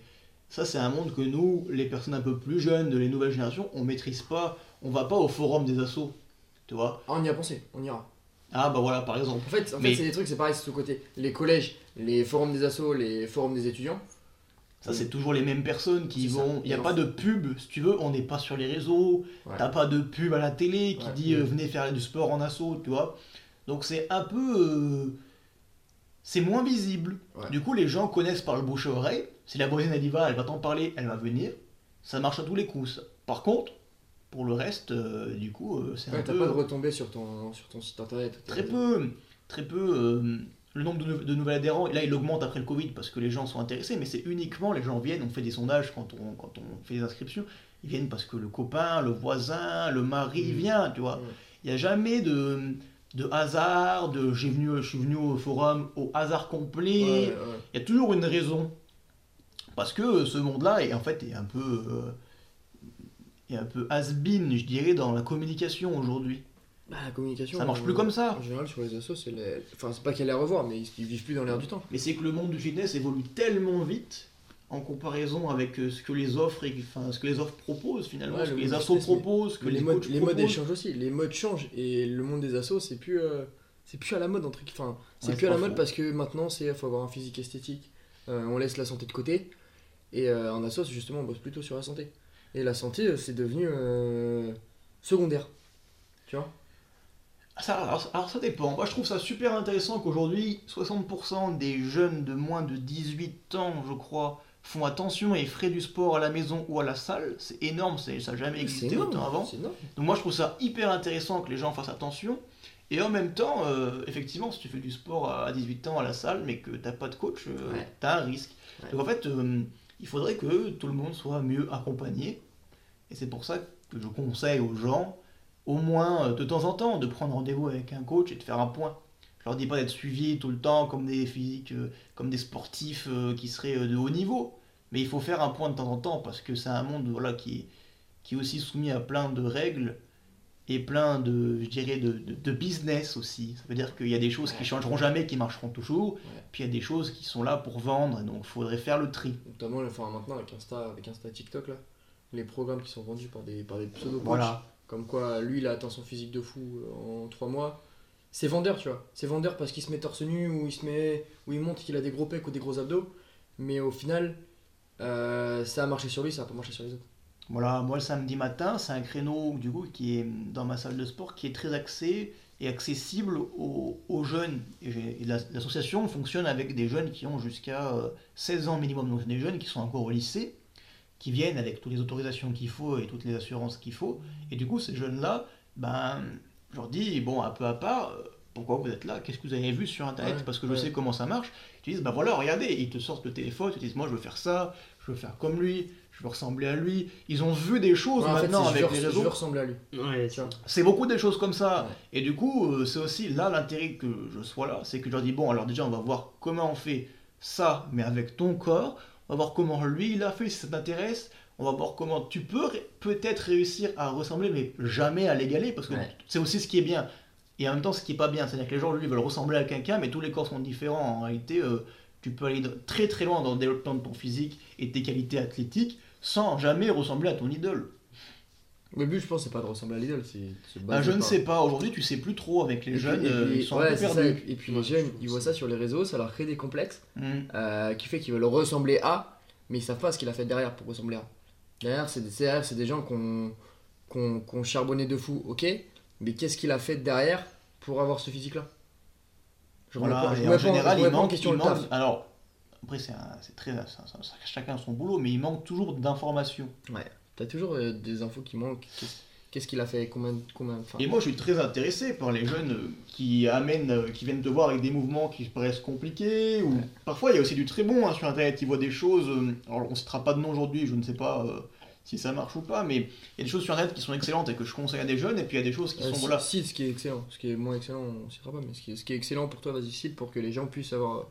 ça c'est un monde que nous, les personnes un peu plus jeunes, de les nouvelles générations, on maîtrise pas, on va pas au forum des assos, tu vois. Ah, on y a pensé, on ira. Ah bah voilà par exemple. En fait, en fait c'est des trucs, c'est pareil, c'est ce côté. Les collèges, les forums des assos, les forums des étudiants. Ça c'est toujours les mêmes personnes qui vont, il n'y a pas en- de pub, si tu veux, on n'est pas sur les réseaux, Ouais. T'as pas de pub à la télé qui Ouais. dit euh, venez faire du sport en assaut, tu vois. Donc c'est un peu. euh, c'est moins visible. Ouais. Du coup, les gens connaissent par le bouche à oreille. Si la voisine elle y va, elle va t'en parler, elle va venir. Ça marche à tous les coups. ça. Par contre, pour le reste, euh, du coup, euh, c'est Ouais, un t'as peu. pas de retombées sur ton, sur ton site internet. Très peu. Très peu. euh, le nombre de, nou- de nouveaux adhérents, là, il augmente après le Covid parce que les gens sont intéressés, mais c'est uniquement les gens viennent, on fait des sondages quand on, quand on fait des inscriptions, ils viennent parce que le copain, le voisin, le mari Mhm. vient, tu vois. Il n'y a jamais de, de hasard, de j'ai venu, je suis venu au forum au hasard complet. Ouais, ouais. Il y a toujours une raison. Parce que ce monde-là est en fait est un peu, euh, est un peu has-been, je dirais, dans la communication aujourd'hui. Bah, la communication. Ça marche euh, plus comme ça. En général, sur les assos, c'est les... Enfin, c'est pas qu'elle est à revoir, mais ils, ils vivent plus dans l'air du temps. Mais c'est que le monde du fitness évolue tellement vite en comparaison avec euh, ce que les offres, et- enfin, ce que les offres proposent finalement, Ouais, ce que les assos proposent, ce que les, les, modes, les modes changent aussi. Les modes changent et le monde des assos, c'est plus, euh, c'est plus à la mode. Entre... Enfin, c'est Ouais, plus à la mode faux. parce que maintenant, c'est faut avoir un physique esthétique. Euh, on laisse la santé de côté. Et euh, en assos, justement, on bosse plutôt sur la santé. Et la santé, c'est devenu euh, secondaire. Tu vois? Ah, Ça, alors, alors ça dépend. Moi je trouve ça super intéressant qu'aujourd'hui 60% des jeunes de moins de 18 ans, je crois, font attention et feraient du sport à la maison ou à la salle. C'est énorme, ça n'a jamais existé énorme. autant avant. Donc moi je trouve ça hyper intéressant que les gens fassent attention. Et en même temps, euh, effectivement, si tu fais du sport à 18 ans à la salle, mais que t'as pas de coach, euh, Ouais. t'as un risque. Ouais. Donc en fait, euh, il faudrait que tout le monde soit mieux accompagné. Et c'est pour ça que je conseille aux gens, au moins euh, de temps en temps, de prendre rendez-vous avec un coach et de faire un point. Je leur dis pas d'être suivis tout le temps comme des physiques, comme des sportifs qui seraient de haut niveau. Mais il faut faire un point de temps en temps parce que c'est un monde voilà, qui, qui est aussi soumis à plein de règles et plein de, je dirais, de, de- de business aussi. Ça veut dire qu'il y a des choses qui Ouais. changeront jamais, qui marcheront toujours. Puis il y a des choses qui sont là pour vendre, donc il faudrait faire le tri. Notamment enfin, maintenant avec Insta, avec Insta TikTok, là, les programmes qui sont vendus par des, par des pseudo Voilà. Comme quoi, lui, il a atteint son physique de fou euh, en 3 mois. C'est vendeur, tu vois. C'est vendeur parce qu'il se met torse nu ou il se met, ou il montre qu'il a des gros pecs ou des gros abdos. Mais au final, euh, ça a marché sur lui, ça a pas marché sur les autres. Voilà, moi le samedi matin, c'est un créneau du coup qui est dans ma salle de sport qui est très axé et accessible aux, jeunes. Et l'association fonctionne avec des jeunes qui ont jusqu'à euh, 16 ans minimum, donc des jeunes qui sont encore au lycée, qui viennent avec toutes les autorisations qu'il faut et toutes les assurances qu'il faut. Et du coup, ces jeunes-là, ben, je leur dis, bon, un peu à part, euh, pourquoi vous êtes là? Qu'est-ce que vous avez vu sur Internet? Ouais, Parce que je ouais. sais comment ça marche. Ils disent, bah voilà, regardez, ils te sortent le téléphone, ils te disent, moi je veux faire ça, je veux faire comme lui, je veux ressembler à lui. Ils ont vu des choses Ouais, en fait, maintenant je avec les je réseaux. veux ressembler à lui. C'est beaucoup des choses comme ça. Ouais. Et du coup, euh, c'est aussi là l'intérêt que je sois là. C'est que je leur dis, bon, alors déjà, on va voir comment on fait ça, mais avec ton corps. On va voir comment lui, il a fait, si ça t'intéresse. On va voir comment tu peux peut-être réussir à ressembler, mais jamais à l'égaler, parce que Ouais. c'est aussi ce qui est bien. Et en même temps, ce qui est pas bien, c'est-à-dire que les gens, lui, veulent ressembler à quelqu'un, mais tous les corps sont différents. En réalité, euh, tu peux aller très très loin dans le développement de ton physique et tes qualités athlétiques sans jamais ressembler à ton idole. Le but, je pense, c'est pas de ressembler à l'idole, c'est baser je ne sais pas, aujourd'hui tu sais plus trop avec les Et puis- jeunes, et euh, puis- ils sont ouais, un peu c'est ça. perdus. Et puis Ouais, les jeunes, ils voient ça sur les réseaux, ça leur crée des complexes. Mm. euh, qui fait qu'ils veulent ressembler à, mais ils savent pas ce qu'il a fait derrière pour ressembler à. Derrière, c'est des, c'est des gens ont- qui ont charbonné de fou, ok, mais qu'est-ce qu'il a fait derrière pour avoir ce physique-là? Je Voilà, pas- je en pas- général, je il pas en manque, question il le manque- taf. alors après c'est très, ça- ça- chacun son boulot, mais il manque toujours d'informations. T'as toujours euh, des infos qui manquent. Qu'est-ce- qu'il a fait Combien, combien Et moi, je suis très intéressé par les jeunes euh, qui amènent, euh, qui viennent te voir avec des mouvements qui paraissent compliqués. Ou parfois, il y a aussi du très bon hein, sur Internet. Ils voient des choses. alors, on ne citera pas de nom aujourd'hui. Je ne sais pas euh, si ça marche ou pas, mais il y a des choses sur Internet qui sont excellentes et que je conseille à des jeunes. Et puis il y a des choses qui euh, sont voilà. cite ce qui est excellent. Ce qui est moins excellent, on ne citera pas, mais ce qui est, ce qui est excellent pour toi, vas-y, cite pour que les gens puissent avoir.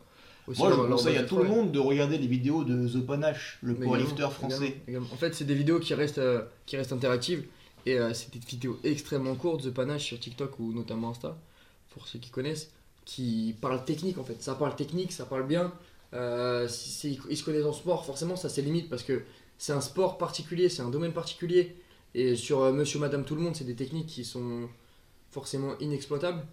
Aussi Moi, je conseille à tout le monde de regarder les vidéos de The Panache, le powerlifter français. également. En fait, c'est des vidéos qui restent, euh, qui restent interactives. Et euh, c'est des vidéos extrêmement courtes, The Panache sur TikTok ou notamment Insta, pour ceux qui connaissent, qui parlent technique en fait. Ça parle technique, ça parle bien. Euh, ils se connaissent en sport, forcément, ça c'est limite parce que c'est un sport particulier, c'est un domaine particulier. Et sur euh, Monsieur, Madame, tout le monde, c'est des techniques qui sont forcément inexploitables.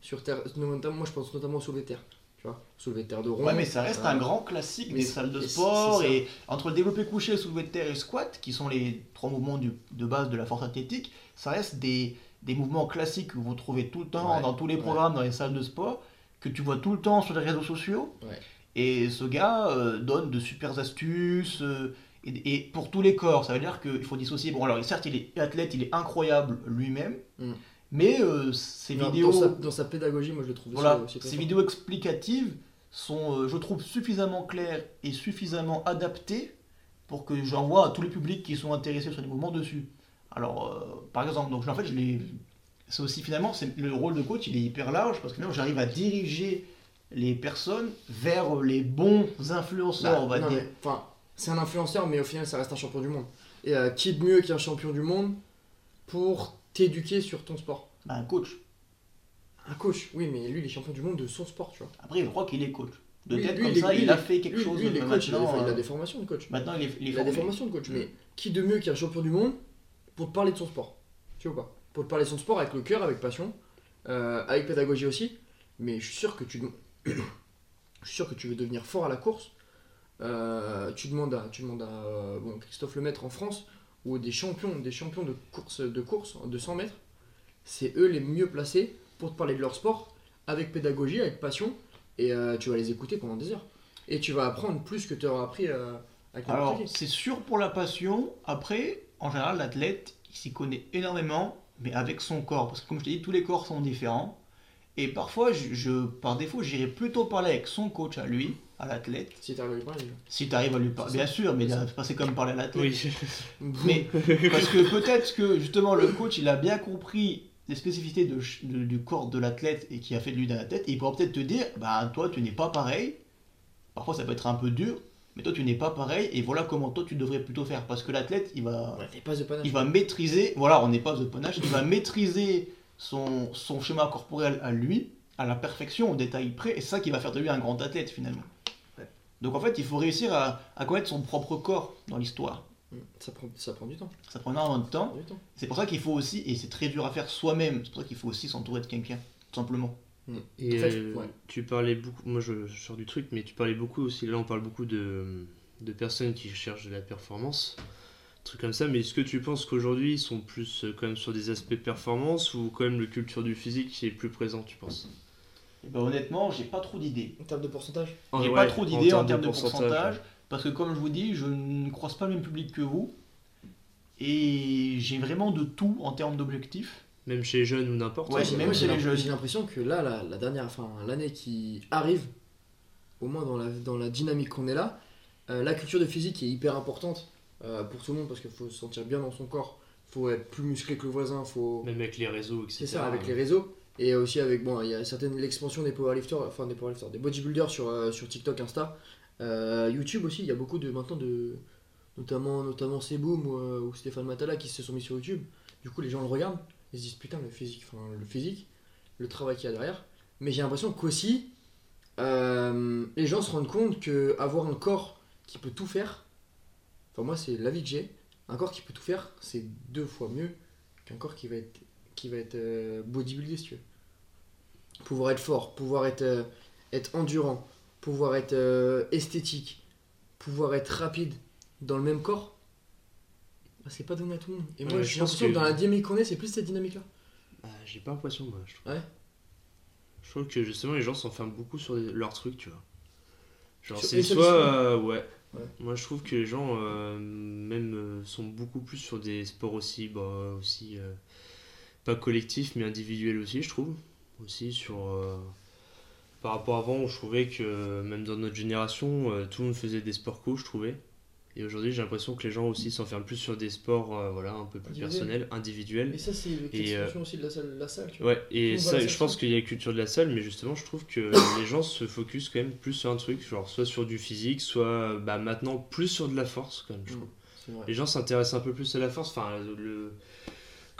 Sur terre, notamment, moi je pense notamment au soulevé de terre. Tu vois, soulevé de terre de rond. Ouais, mais ça reste euh, un grand classique des salles de sport. Et entre le développé couché, soulevé de terre et squat, qui sont les trois mouvements du- de base de la force athlétique, ça reste des, des mouvements classiques que vous trouvez tout le temps Ouais, dans tous les ouais. programmes, dans les salles de sport, que tu vois tout le temps sur les réseaux sociaux. Ouais. Et ce gars euh, donne de super astuces. euh, et, et pour tous les corps, ça veut dire qu'il faut dissocier. Bon, alors certes, il est athlète, il est incroyable lui-même, Mm. mais euh, ces Dans- vidéos. Dans sa, dans sa pédagogie, moi je le trouve Voilà, aussi vidéos explicatives sont, euh, je trouve, suffisamment claires et suffisamment adaptées pour que j'envoie à tous les publics qui sont intéressés sur les mouvements dessus. Alors, euh, par exemple, donc en fait, je l'ai. C'est aussi finalement, c'est le rôle de coach, il est hyper large parce que finalement, j'arrive à diriger les personnes vers les bons influenceurs, Bah, on va non, dire. mais, c'est un influenceur, mais au final, ça reste un champion du monde. Et euh, qui de mieux qu'un champion du monde pour t'éduquer sur ton sport? Bah, un coach. Un coach, oui, mais lui, il est champion du monde de son sport, tu vois. Après, je crois qu'il est coach. De Lui- tête lui, comme ça, il a fait quelque chose. mais coach, il a, des, maintenant, il a euh, des formations de coach. maintenant, il est, il est Il a des formations de coach, mais qui de mieux qu'un champion du monde pour te parler de son sport? Tu vois pas? Pour te parler de son sport avec le cœur, avec passion, euh, avec pédagogie aussi. Mais je suis sûr que tu, je suis sûr que tu veux devenir fort à la course. Euh, tu demandes à, tu demandes à euh, bon, Christophe Lemaître en France ou des champions, des champions de course, de course de 100 mètres. C'est eux les mieux placés pour te parler de leur sport avec pédagogie, avec passion. Et euh, tu vas les écouter pendant des heures. Et tu vas apprendre plus que tu auras appris avec Alors, c'est sûr pour la passion. Après, en général, l'athlète, il s'y connaît énormément mais avec son corps. Parce que comme je t'ai dit, tous les corps sont différents. Et parfois, je, je- par défaut, j'irais plutôt parler avec son coach à lui, à l'athlète. Si t'arrives à lui parler. Si tu arrives à lui parler, bien sûr, mais C'est comme parler à l'athlète. Oui. Mais parce que peut-être que justement le coach il a bien compris les spécificités de ch- de- du corps de l'athlète et qui a fait de lui d'un athlète, et il pourra peut-être te dire bah toi tu n'es pas pareil. Parfois ça peut être un peu dur, mais toi tu n'es pas pareil et voilà comment toi tu devrais plutôt faire parce que l'athlète il va Ouais, pas il va maîtriser voilà on n'est pas de panache, il va maîtriser son, son schéma corporel à lui à la perfection au détail près et c'est ça qui va faire de lui un grand athlète finalement. Donc en fait il faut réussir à, à connaître son propre corps dans l'histoire. Ça prend, ça prend du temps. Ça prend énormément de temps. C'est pour ça qu'il faut aussi, et c'est très dur à faire soi-même, c'est pour ça qu'il faut aussi s'entourer de quelqu'un, tout simplement. Et En fait, euh, ouais. tu parlais beaucoup, moi je, je sors du truc, mais tu parlais beaucoup aussi, là on parle beaucoup de, de personnes qui cherchent de la performance, trucs comme ça, mais est-ce que tu penses qu'aujourd'hui ils sont plus euh, quand même sur des aspects performance ou quand même le culture du physique qui est plus présent, tu penses? Et ben, honnêtement, j'ai pas trop d'idées. En termes de pourcentage J'ai Ouais, pas trop d'idées en termes de pourcentage, pourcentage, ouais. parce que comme je vous dis, je ne croise pas le même public que vous, et j'ai vraiment de tout en termes d'objectifs. Même chez les jeunes ou n'importe. Ouais, j'ai- même chez les jeunes. J'ai l'impression que là, la, la dernière, enfin l'année qui arrive, au moins dans la, dans la dynamique qu'on est là, euh, la culture de physique est hyper importante euh, pour tout le monde parce qu'il faut se sentir bien dans son corps, faut être plus musclé que le voisin, faut. Même avec les réseaux, etc. C'est ça, avec les réseaux. Et aussi avec, bon, il y a certaines, l'expansion des powerlifters, enfin des powerlifters, des bodybuilders sur, euh, sur TikTok, Insta, Euh, YouTube aussi, il y a beaucoup de, maintenant de, notamment, notamment Seboom ou, euh, ou Stéphane Matala qui se sont mis sur YouTube. Du coup, les gens le regardent, ils se disent putain, le physique, enfin le physique, le travail qu'il y a derrière. Mais j'ai l'impression qu'aussi, les gens se rendent compte que avoir un corps qui peut tout faire, enfin moi c'est l'avis que j'ai, un corps qui peut tout faire, c'est deux fois mieux qu'un corps qui va être, qui va être euh, bodybuildé si tu veux. Pouvoir être fort, pouvoir être, euh, être endurant, pouvoir être euh, esthétique, pouvoir être rapide dans le même corps, bah, c'est pas donné à tout le monde. Et moi Ouais, j'ai l'impression que... que- dans la dynamique qu'on est, c'est plus cette dynamique-là. Ah, J'ai pas l'impression, moi. Je trouve. Ouais. Je trouve que justement les gens s'enferment beaucoup sur leurs trucs, tu vois. Genre c'est soit euh, ouais. Ouais. Moi je trouve que les gens euh, même euh, sont beaucoup plus sur des sports aussi bah, aussi euh, pas collectifs mais individuels aussi, je trouve. Aussi sur euh, par rapport à avant, où je trouvais que même dans notre génération, euh, tout le monde faisait des sports co, je trouvais. Et aujourd'hui, j'ai l'impression que les gens aussi s'enferment plus sur des sports euh, voilà, un peu plus personnels, individuels. Et ça, c'est Et, l'extension aussi de la salle, la salle tu vois. Ouais, et ça, je pense qu'il y a la culture de la salle, mais justement, je trouve que les gens se focus quand même plus sur un truc, genre soit sur du physique, soit bah, maintenant plus sur de la force, quand même, je Mm. trouve. C'est vrai. Les gens s'intéressent un peu plus à la force, enfin, le...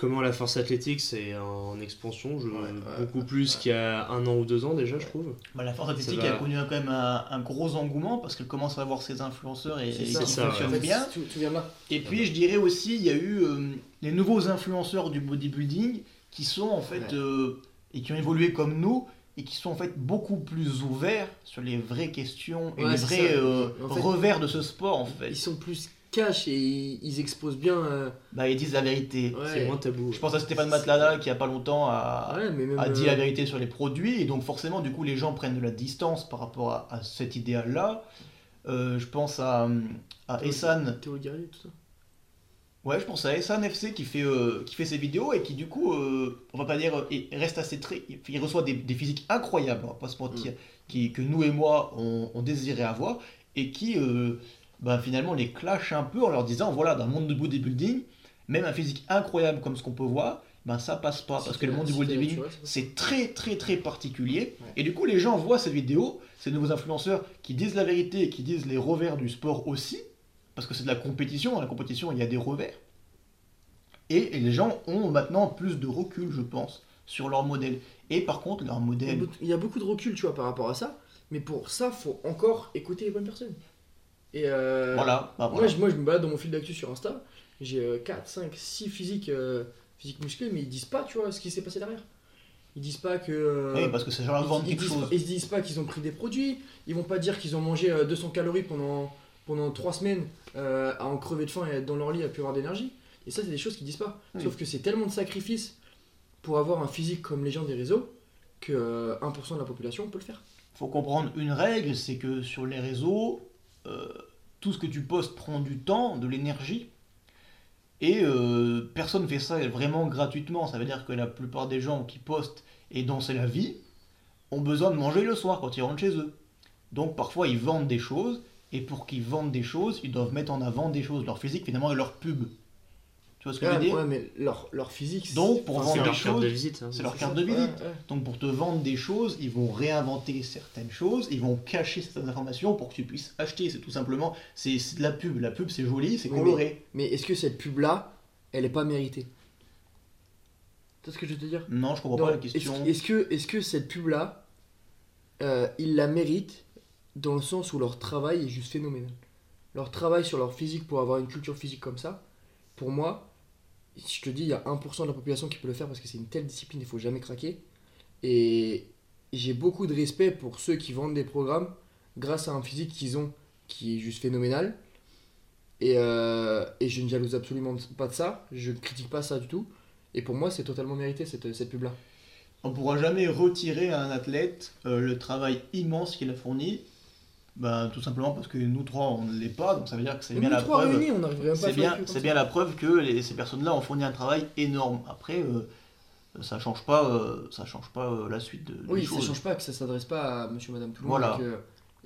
comment la force athlétique c'est en expansion, je... Ouais, ouais, beaucoup ouais, plus ouais. qu'il y a un an ou deux ans déjà, je trouve. Bah, la force athlétique va. a connu quand même un, un gros engouement parce qu'elle commence à avoir ses influenceurs et, et ça, qui fonctionnent bien. Tout, tout vient de là. Et puis je dirais aussi, il y a eu euh, les nouveaux influenceurs du bodybuilding qui sont en fait, Ouais. euh, et qui ont évolué comme nous, et qui sont en fait beaucoup plus ouverts sur les vraies questions et Ouais, les vrais euh, En fait, revers de ce sport en fait. Ils sont plus cash et ils, exposent bien. euh, Bah ils disent la vérité. ouais. C'est moins tabou. Je pense à Stéphane Matlada qui a pas longtemps a, Ouais, mais même. a dit euh, la vérité sur les produits, et donc forcément du coup les gens prennent de la distance par rapport à, à cet idéal-là. Euh, je pense à, à Théo- Essan Théo Guerrier, tout ça. Ouais, je pense à Essan FC qui fait, euh, qui fait ses vidéos et qui, du coup, euh, on va pas dire, il reste assez très. Il reçoit des, des physiques incroyables, on va pas se mentir, qui, que nous et moi, on, on désirait avoir et qui, euh, bah, finalement, les clash un peu en leur disant voilà, dans le monde du bodybuilding, même un physique incroyable comme ce qu'on peut voir, ben ça passe pas parce que le monde du bodybuilding, c'est très très très particulier. Ouais. Et du coup, les gens voient ces vidéos, ces nouveaux influenceurs qui disent la vérité et qui disent les revers du sport aussi, parce que c'est de la compétition. Dans la compétition, il y a des revers. Et, et les gens ont maintenant plus de recul, je pense, sur leur modèle. Et par contre, leur modèle. il y a beaucoup de recul, tu vois, par rapport à ça. Mais pour ça, faut encore écouter les bonnes personnes. Et euh, Voilà, bah Moi, voilà. je, moi, je me balade dans mon fil d'actu sur Insta. J'ai 4, 5, 6 physiques, euh, physiques musclés, mais ils disent pas, tu vois, ce qui s'est passé derrière. Ils disent pas que. euh, Oui, parce que ça leur vend ils, ils quelque disent, chose. ils se disent pas qu'ils ont pris des produits. Ils vont pas dire qu'ils ont mangé euh, 200 calories pendant, pendant 3 semaines euh, à en crever de faim et à être dans leur lit à plus avoir d'énergie. Et ça, c'est des choses qu'ils disent pas. Oui. Sauf que c'est tellement de sacrifices pour avoir un physique comme les gens des réseaux que euh, 1% de la population peut le faire. faut comprendre une règle, c'est que sur les réseaux, euh, tout ce que tu postes prend du temps, de l'énergie. Et euh, personne ne fait ça vraiment gratuitement. Ça veut dire que la plupart des gens qui postent et dont c'est la vie ont besoin de manger le soir quand ils rentrent chez eux. Donc parfois ils vendent des choses et pour qu'ils vendent des choses, ils doivent mettre en avant des choses, leur physique finalement et leur pub. Tu vois ce que je veux Ouais, dire ouais, mais leur, leur physique. c'est- Donc pour Enfin, vendre des leur carte de choses, visite. hein. c'est leur carte de visite. Ouais, ouais. Donc pour te vendre des choses, ils vont réinventer certaines choses, ils vont cacher certaines informations pour que tu puisses acheter. C'est tout simplement, c'est de la pub. La pub c'est joli, c'est Oui, coloré. Mais est-ce que cette pub-là, elle est pas méritée? Tu vois ce que je veux te dire Non, je comprends pas la est-ce- question. Est-ce que, est que cette pub-là, euh, ils la méritent dans le sens où leur travail est juste phénoménal? Leur travail sur leur physique pour avoir une culture physique comme ça, pour moi, je te dis, il y a 1% de la population qui peut le faire parce que c'est une telle discipline, il faut jamais craquer. Et j'ai beaucoup de respect pour ceux qui vendent des programmes grâce à un physique qu'ils ont qui est juste phénoménal. Et, euh, et je ne jalouse absolument pas de ça, je ne critique pas ça du tout. Et pour moi, c'est totalement mérité cette, cette pub-là. On pourra jamais retirer à un athlète euh, le travail immense qu'il a fourni. Ben, tout simplement parce que nous trois on ne l'est pas, donc ça veut dire que c'est bien la preuve. réunis, on pas C'est bien, c'est bien la preuve que les- ces personnes-là ont fourni un travail énorme. Après, euh, ça change pas, euh, ça change pas euh, la suite de, Oui, ça choses. change pas que ça s'adresse pas à monsieur, madame, tout le Voilà. monde. Et que,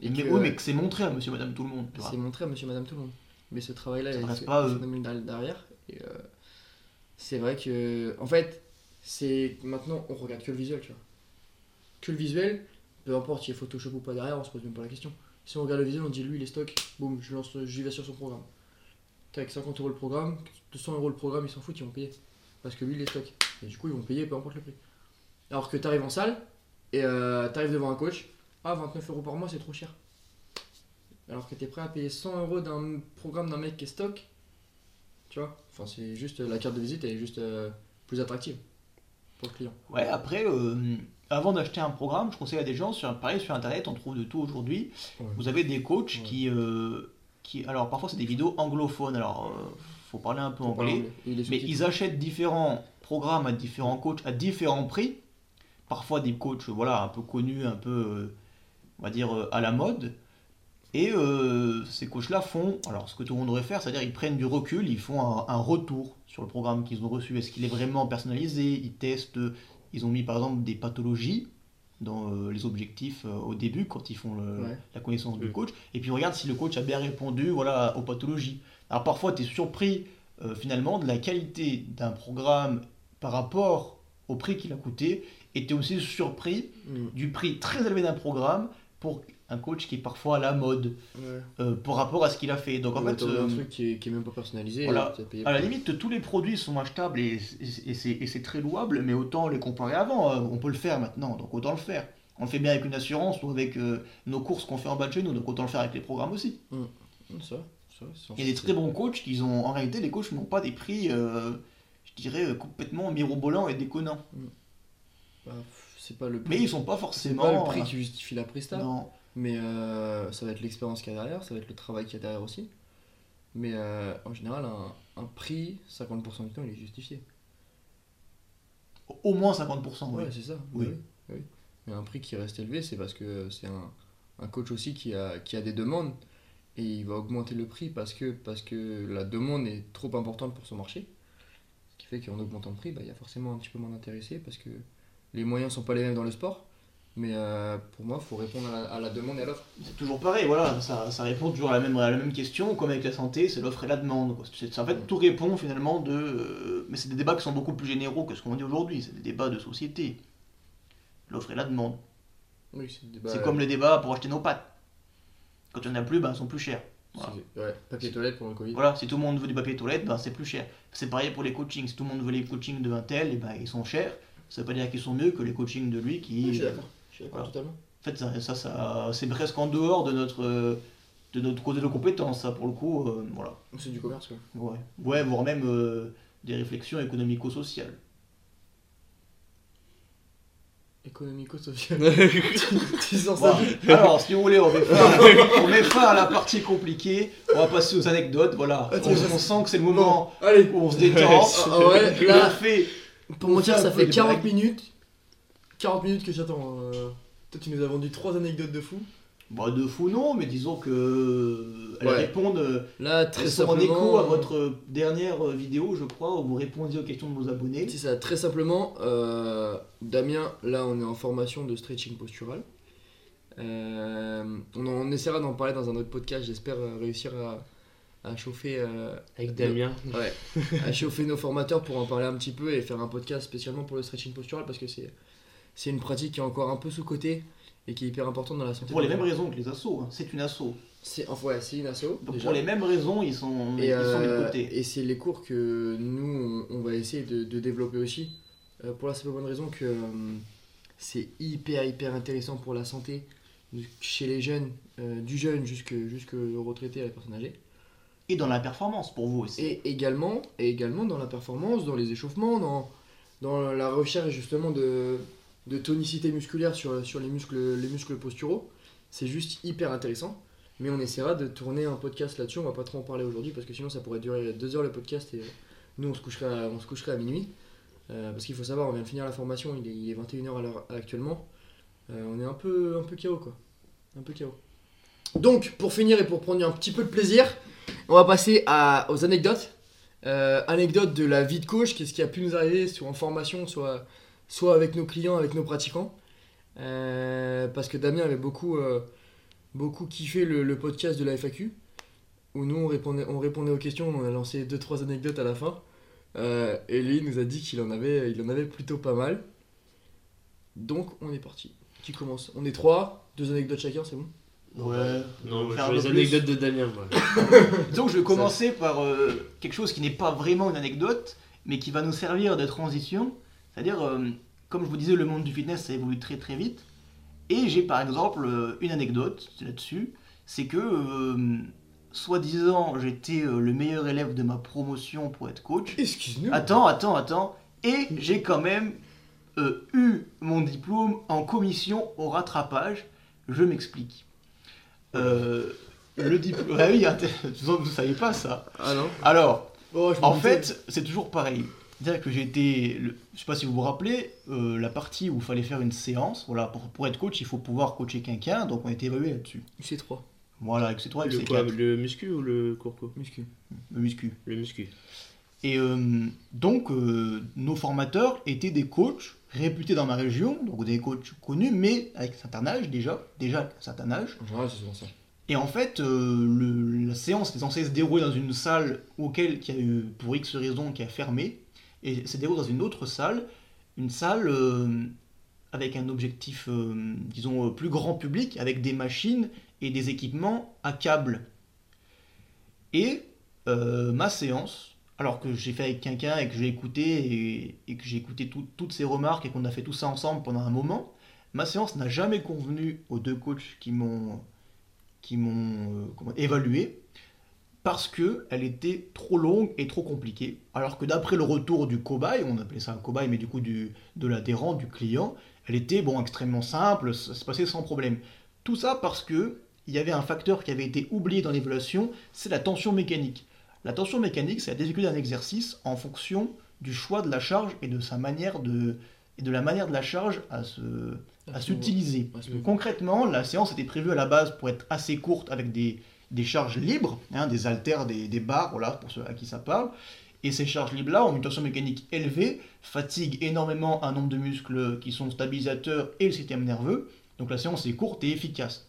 et mais, que, oui, mais que c'est montré à Monsieur, Madame, tout le monde. c'est montré à monsieur, madame, tout le monde. Mais ce travail-là Ça est reste pas, derrière. Et c'est vrai que. En fait, c'est. Maintenant, on regarde que le visuel, tu vois. Que le visuel, peu importe s'il y a Photoshop ou pas derrière, on se pose même pas la question. Si on regarde le visuel, on dit lui, il est stock, boum, je lance, j'y vais sur son programme. Tac, 50 euros le programme, 200 euros le programme, ils s'en foutent, ils vont payer. Parce que lui, il est stock. Et du coup, ils vont payer peu importe le prix. Alors que t'arrives en salle, et euh, t'arrives devant un coach, ah, 29 euros par mois, c'est trop cher. Alors que t'es prêt à payer 100 euros d'un programme d'un mec qui est stock, tu vois Enfin, c'est juste la carte de visite, elle est juste euh, plus attractive pour le client. Ouais, après, euh, avant d'acheter un programme, je conseille à des gens, sur, pareil sur Internet, on trouve de tout aujourd'hui. Ouais. Vous avez des coachs Ouais. qui, euh, qui. Alors, parfois, c'est des vidéos anglophones, alors euh, faut parler un peu anglais. Mais ils achètent différents programmes à différents coachs à différents prix. Parfois des coachs voilà, un peu connus, un peu, euh, on va dire, euh, à la mode. Et ces coachs-là font, alors ce que tout le monde devrait faire, c'est-à-dire ils prennent du recul, ils font un, un retour sur le programme qu'ils ont reçu. Est-ce qu'il est vraiment personnalisé? Ils testent, ils ont mis par exemple des pathologies dans euh, les objectifs euh, au début quand ils font le- Ouais. la connaissance du Mm. coach. Et puis regarde si le coach a bien répondu voilà, aux pathologies. Alors parfois tu es surpris euh, finalement de la qualité d'un programme par rapport au prix qu'il a coûté et tu es aussi surpris Mm. du prix très élevé d'un programme pour un coach qui est parfois à la mode Ouais. euh, par rapport à ce qu'il a fait. Donc en Ouais, fait, t'as un euh, truc qui est, qui est même pas personnalisé. voilà. à la limite, tous les produits sont achetables et, et- et c'est très louable, mais autant les comparer avant. euh, On peut le faire maintenant, donc autant le faire. On le fait bien avec une assurance ou avec euh, nos courses qu'on fait en bas de chez nous, donc autant le faire avec les programmes aussi. Mm, Ça, ça, ça, Il y a des très bons coachs qui ont, en réalité, les coachs n'ont pas des prix, euh, je dirais, euh, complètement mirobolants et déconnants. Bah, c'est pas le Mais prix. ils sont pas forcément. pas le prix qui justifie la presta. Non. Mais euh, ça va être l'expérience qu'il y a derrière, ça va être le travail qu'il y a derrière aussi. Mais euh, en général, un, un prix, 50% du temps, il est justifié. Au moins 50%, oui. Ouais, c'est ça. Oui. Oui. oui. Mais un prix qui reste élevé, c'est parce que c'est un, un coach aussi qui a, qui a des demandes et il va augmenter le prix parce que, parce que la demande est trop importante pour son marché. Ce qui fait qu'en augmentant le prix, bah, il y a forcément un petit peu moins d'intéressés parce que les moyens sont pas les mêmes dans le sport. Mais euh, pour moi, il faut répondre à la, à la demande et à l'offre. C'est toujours pareil, voilà, ça, ça répond toujours à la, même, à la même question, comme avec la santé, c'est l'offre et la demande. quoi. En fait, tout répond finalement de... euh, mais c'est des débats qui sont beaucoup plus généraux que ce qu'on dit aujourd'hui, c'est des débats de société. L'offre et la demande. Oui, c'est débat- c'est comme les débats pour acheter nos pâtes. Quand il n'y en a plus, ben, elles sont plus chères. Voilà. Ouais, papier toilette pour le Covid. Voilà, si tout le monde veut du papier toilette, ben, c'est plus cher. C'est pareil pour les coachings, si tout le monde veut les coachings de un tel, et ben, ils sont chers. Ça veut pas dire qu'ils sont mieux que les coachings de lui qui... Oui, je suis d'accord. Totalement. En fait, ça, ça, ça- c'est presque en dehors de notre, de notre côté de compétence, ça, pour le coup. euh, voilà. C'est du commerce, quoi. Ouais, ouais voire même euh, des réflexions économico-sociales. Économico-social. tu sens Bon, ça alors, si vous voulez, on met, fin à la, on met fin à la partie compliquée. On va passer aux anecdotes. Voilà. Ah, On, sent que c'est le moment où on se détend. Ah, ouais, on là- fait. pour mentir, ça fait des 40 blagues. minutes. 40 minutes que j'attends. euh, Toi, tu nous as vendu 3 anecdotes de fou. Bah, de fou, non, mais disons que. Elles Ouais. répondent. euh, Là, très Elles sont en écho à votre dernière euh, vidéo, je crois, où vous répondiez aux questions de nos abonnés. C'est ça, très simplement, euh, Damien, là on est en formation de stretching postural. Euh, on, en- on essaiera d'en parler dans un autre podcast, j'espère euh, réussir à, à chauffer, euh, Avec Damien. ouais, à chauffer nos formateurs pour en parler un petit peu et faire un podcast spécialement pour le stretching postural parce que c'est, c'est une pratique qui est encore un peu sous-cotée et qui est hyper importante dans la santé. Pour les mêmes raisons que les assos, hein. c'est une asso. C'est, enfin, ouais, c'est une asso. Donc déjà. pour les mêmes raisons, ils sont, Et, ils sont euh, de côté. et c'est les cours que nous, on, on va essayer de, de développer aussi. Euh, pour la simple bonne raison que euh, c'est hyper, hyper intéressant pour la santé chez les jeunes, du jeune jusque- jusqu'au retraité à la personne âgée. Et dans la performance pour vous aussi. Et également, et également dans la performance, dans les échauffements, dans, dans la recherche justement de, de tonicité musculaire sur, sur les, muscles, les muscles posturaux. C'est juste hyper intéressant. Mais on essaiera de tourner un podcast là-dessus. On va pas trop en parler aujourd'hui parce que sinon ça pourrait durer deux heures le podcast et nous on se coucherait à, on se coucherait à minuit. Euh, parce qu'il faut savoir, on vient de finir la formation, il est, il est 21h à l'heure actuellement. Euh, on est un peu, un peu KO quoi. Un peu KO. Donc, pour finir et pour prendre un petit peu de plaisir, on va passer à, aux anecdotes. Euh, anecdotes de la vie de coach, qu'est-ce qui a pu nous arriver, soit en formation, soit, soit avec nos clients, avec nos pratiquants. Euh, parce que Damien avait beaucoup, euh, beaucoup kiffé le, le podcast de la FAQ, où nous on répondait, on répondait aux questions, on a lancé 2-3 anecdotes à la fin. Euh, et lui nous a dit qu'il en, avait, il en avait plutôt pas mal. Donc on est parti. Qui commence? On est trois, deux anecdotes chacun, c'est bon? Ouais. Non, Faire je les anecdotes de Damien, moi. Que je vais commencer par euh, quelque chose qui n'est pas vraiment une anecdote, mais qui va nous servir de transition. C'est-à-dire, euh, comme je vous disais, le monde du fitness, ça évolue très très vite. Et j'ai par exemple euh, une anecdote là-dessus. C'est que, euh, soi-disant, j'étais le meilleur élève de ma promotion pour être coach. Excuse-nous Attends, attends, attends. Et j'ai quand même eu mon diplôme en commission au rattrapage. Je m'explique. Le diplôme. Ah oui, vous ne saviez pas ça. Ah non Alors, Oh, en fait, c'est toujours pareil. C'est-à-dire que j'ai été. le- Je sais pas si vous vous rappelez, euh, la partie où il fallait faire une séance. Voilà, pour, pour être coach, il faut pouvoir coacher quelqu'un. Donc on a été évalué là-dessus. c'est 3 Voilà, avec ces trois, avec Le, quoi, le muscu ou le courco muscu. Le muscu. Le muscu. Et euh, donc, euh, nos formateurs étaient des coachs réputés dans ma région, donc des coachs connus, mais avec un certain âge déjà, déjà un certain âge. Général, c'est souvent ça. Et en fait, euh, le- la séance était censée se dérouler dans une salle auquel, qui a eu, pour X raisons, qui a fermé, et s'est déroulée dans une autre salle, une salle euh, avec un objectif, euh, disons, euh, plus grand public, avec des machines et des équipements à câble. Et ma séance, alors que j'ai fait avec quelqu'un et que j'ai écouté et, que j'ai écouté tout- toutes ses remarques et qu'on a fait tout ça ensemble pendant un moment, ma séance n'a jamais convenu aux deux coachs qui m'ont qui m'ont évalué parce que elle était trop longue et trop compliquée. Alors que d'après le retour du cobaye, on appelait ça un cobaye, mais du coup du, de l'adhérent, du client, elle était bon extrêmement simple, ça se passait sans problème. Tout ça parce que il y avait un facteur qui avait été oublié dans l'évaluation, c'est la tension mécanique. La tension mécanique, c'est la difficulté d'un exercice en fonction du choix de la charge et de sa manière de et de la manière de la charge à se à s'utiliser. Concrètement, la séance était prévue à la base pour être assez courte avec des, des charges libres, hein, des haltères, des, des barres, voilà, pour ceux à qui ça parle. Et ces charges libres-là ont une tension mécanique élevée, fatiguent énormément un nombre de muscles qui sont stabilisateurs et le système nerveux. Donc la séance est courte et efficace.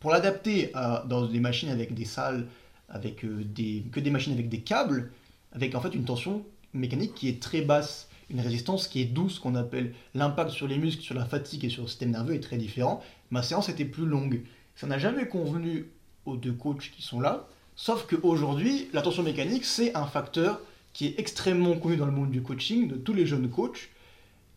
Pour l'adapter à- dans des machines avec des salles, avec euh, des, que des machines avec des câbles, avec en fait une tension mécanique qui est très basse, une résistance qui est douce, qu'on appelle l'impact sur les muscles, sur la fatigue et sur le système nerveux est très différent. Ma séance était plus longue. Ça n'a jamais convenu aux deux coachs qui sont là, sauf qu'aujourd'hui, la tension mécanique, c'est un facteur qui est extrêmement connu dans le monde du coaching, de tous les jeunes coachs.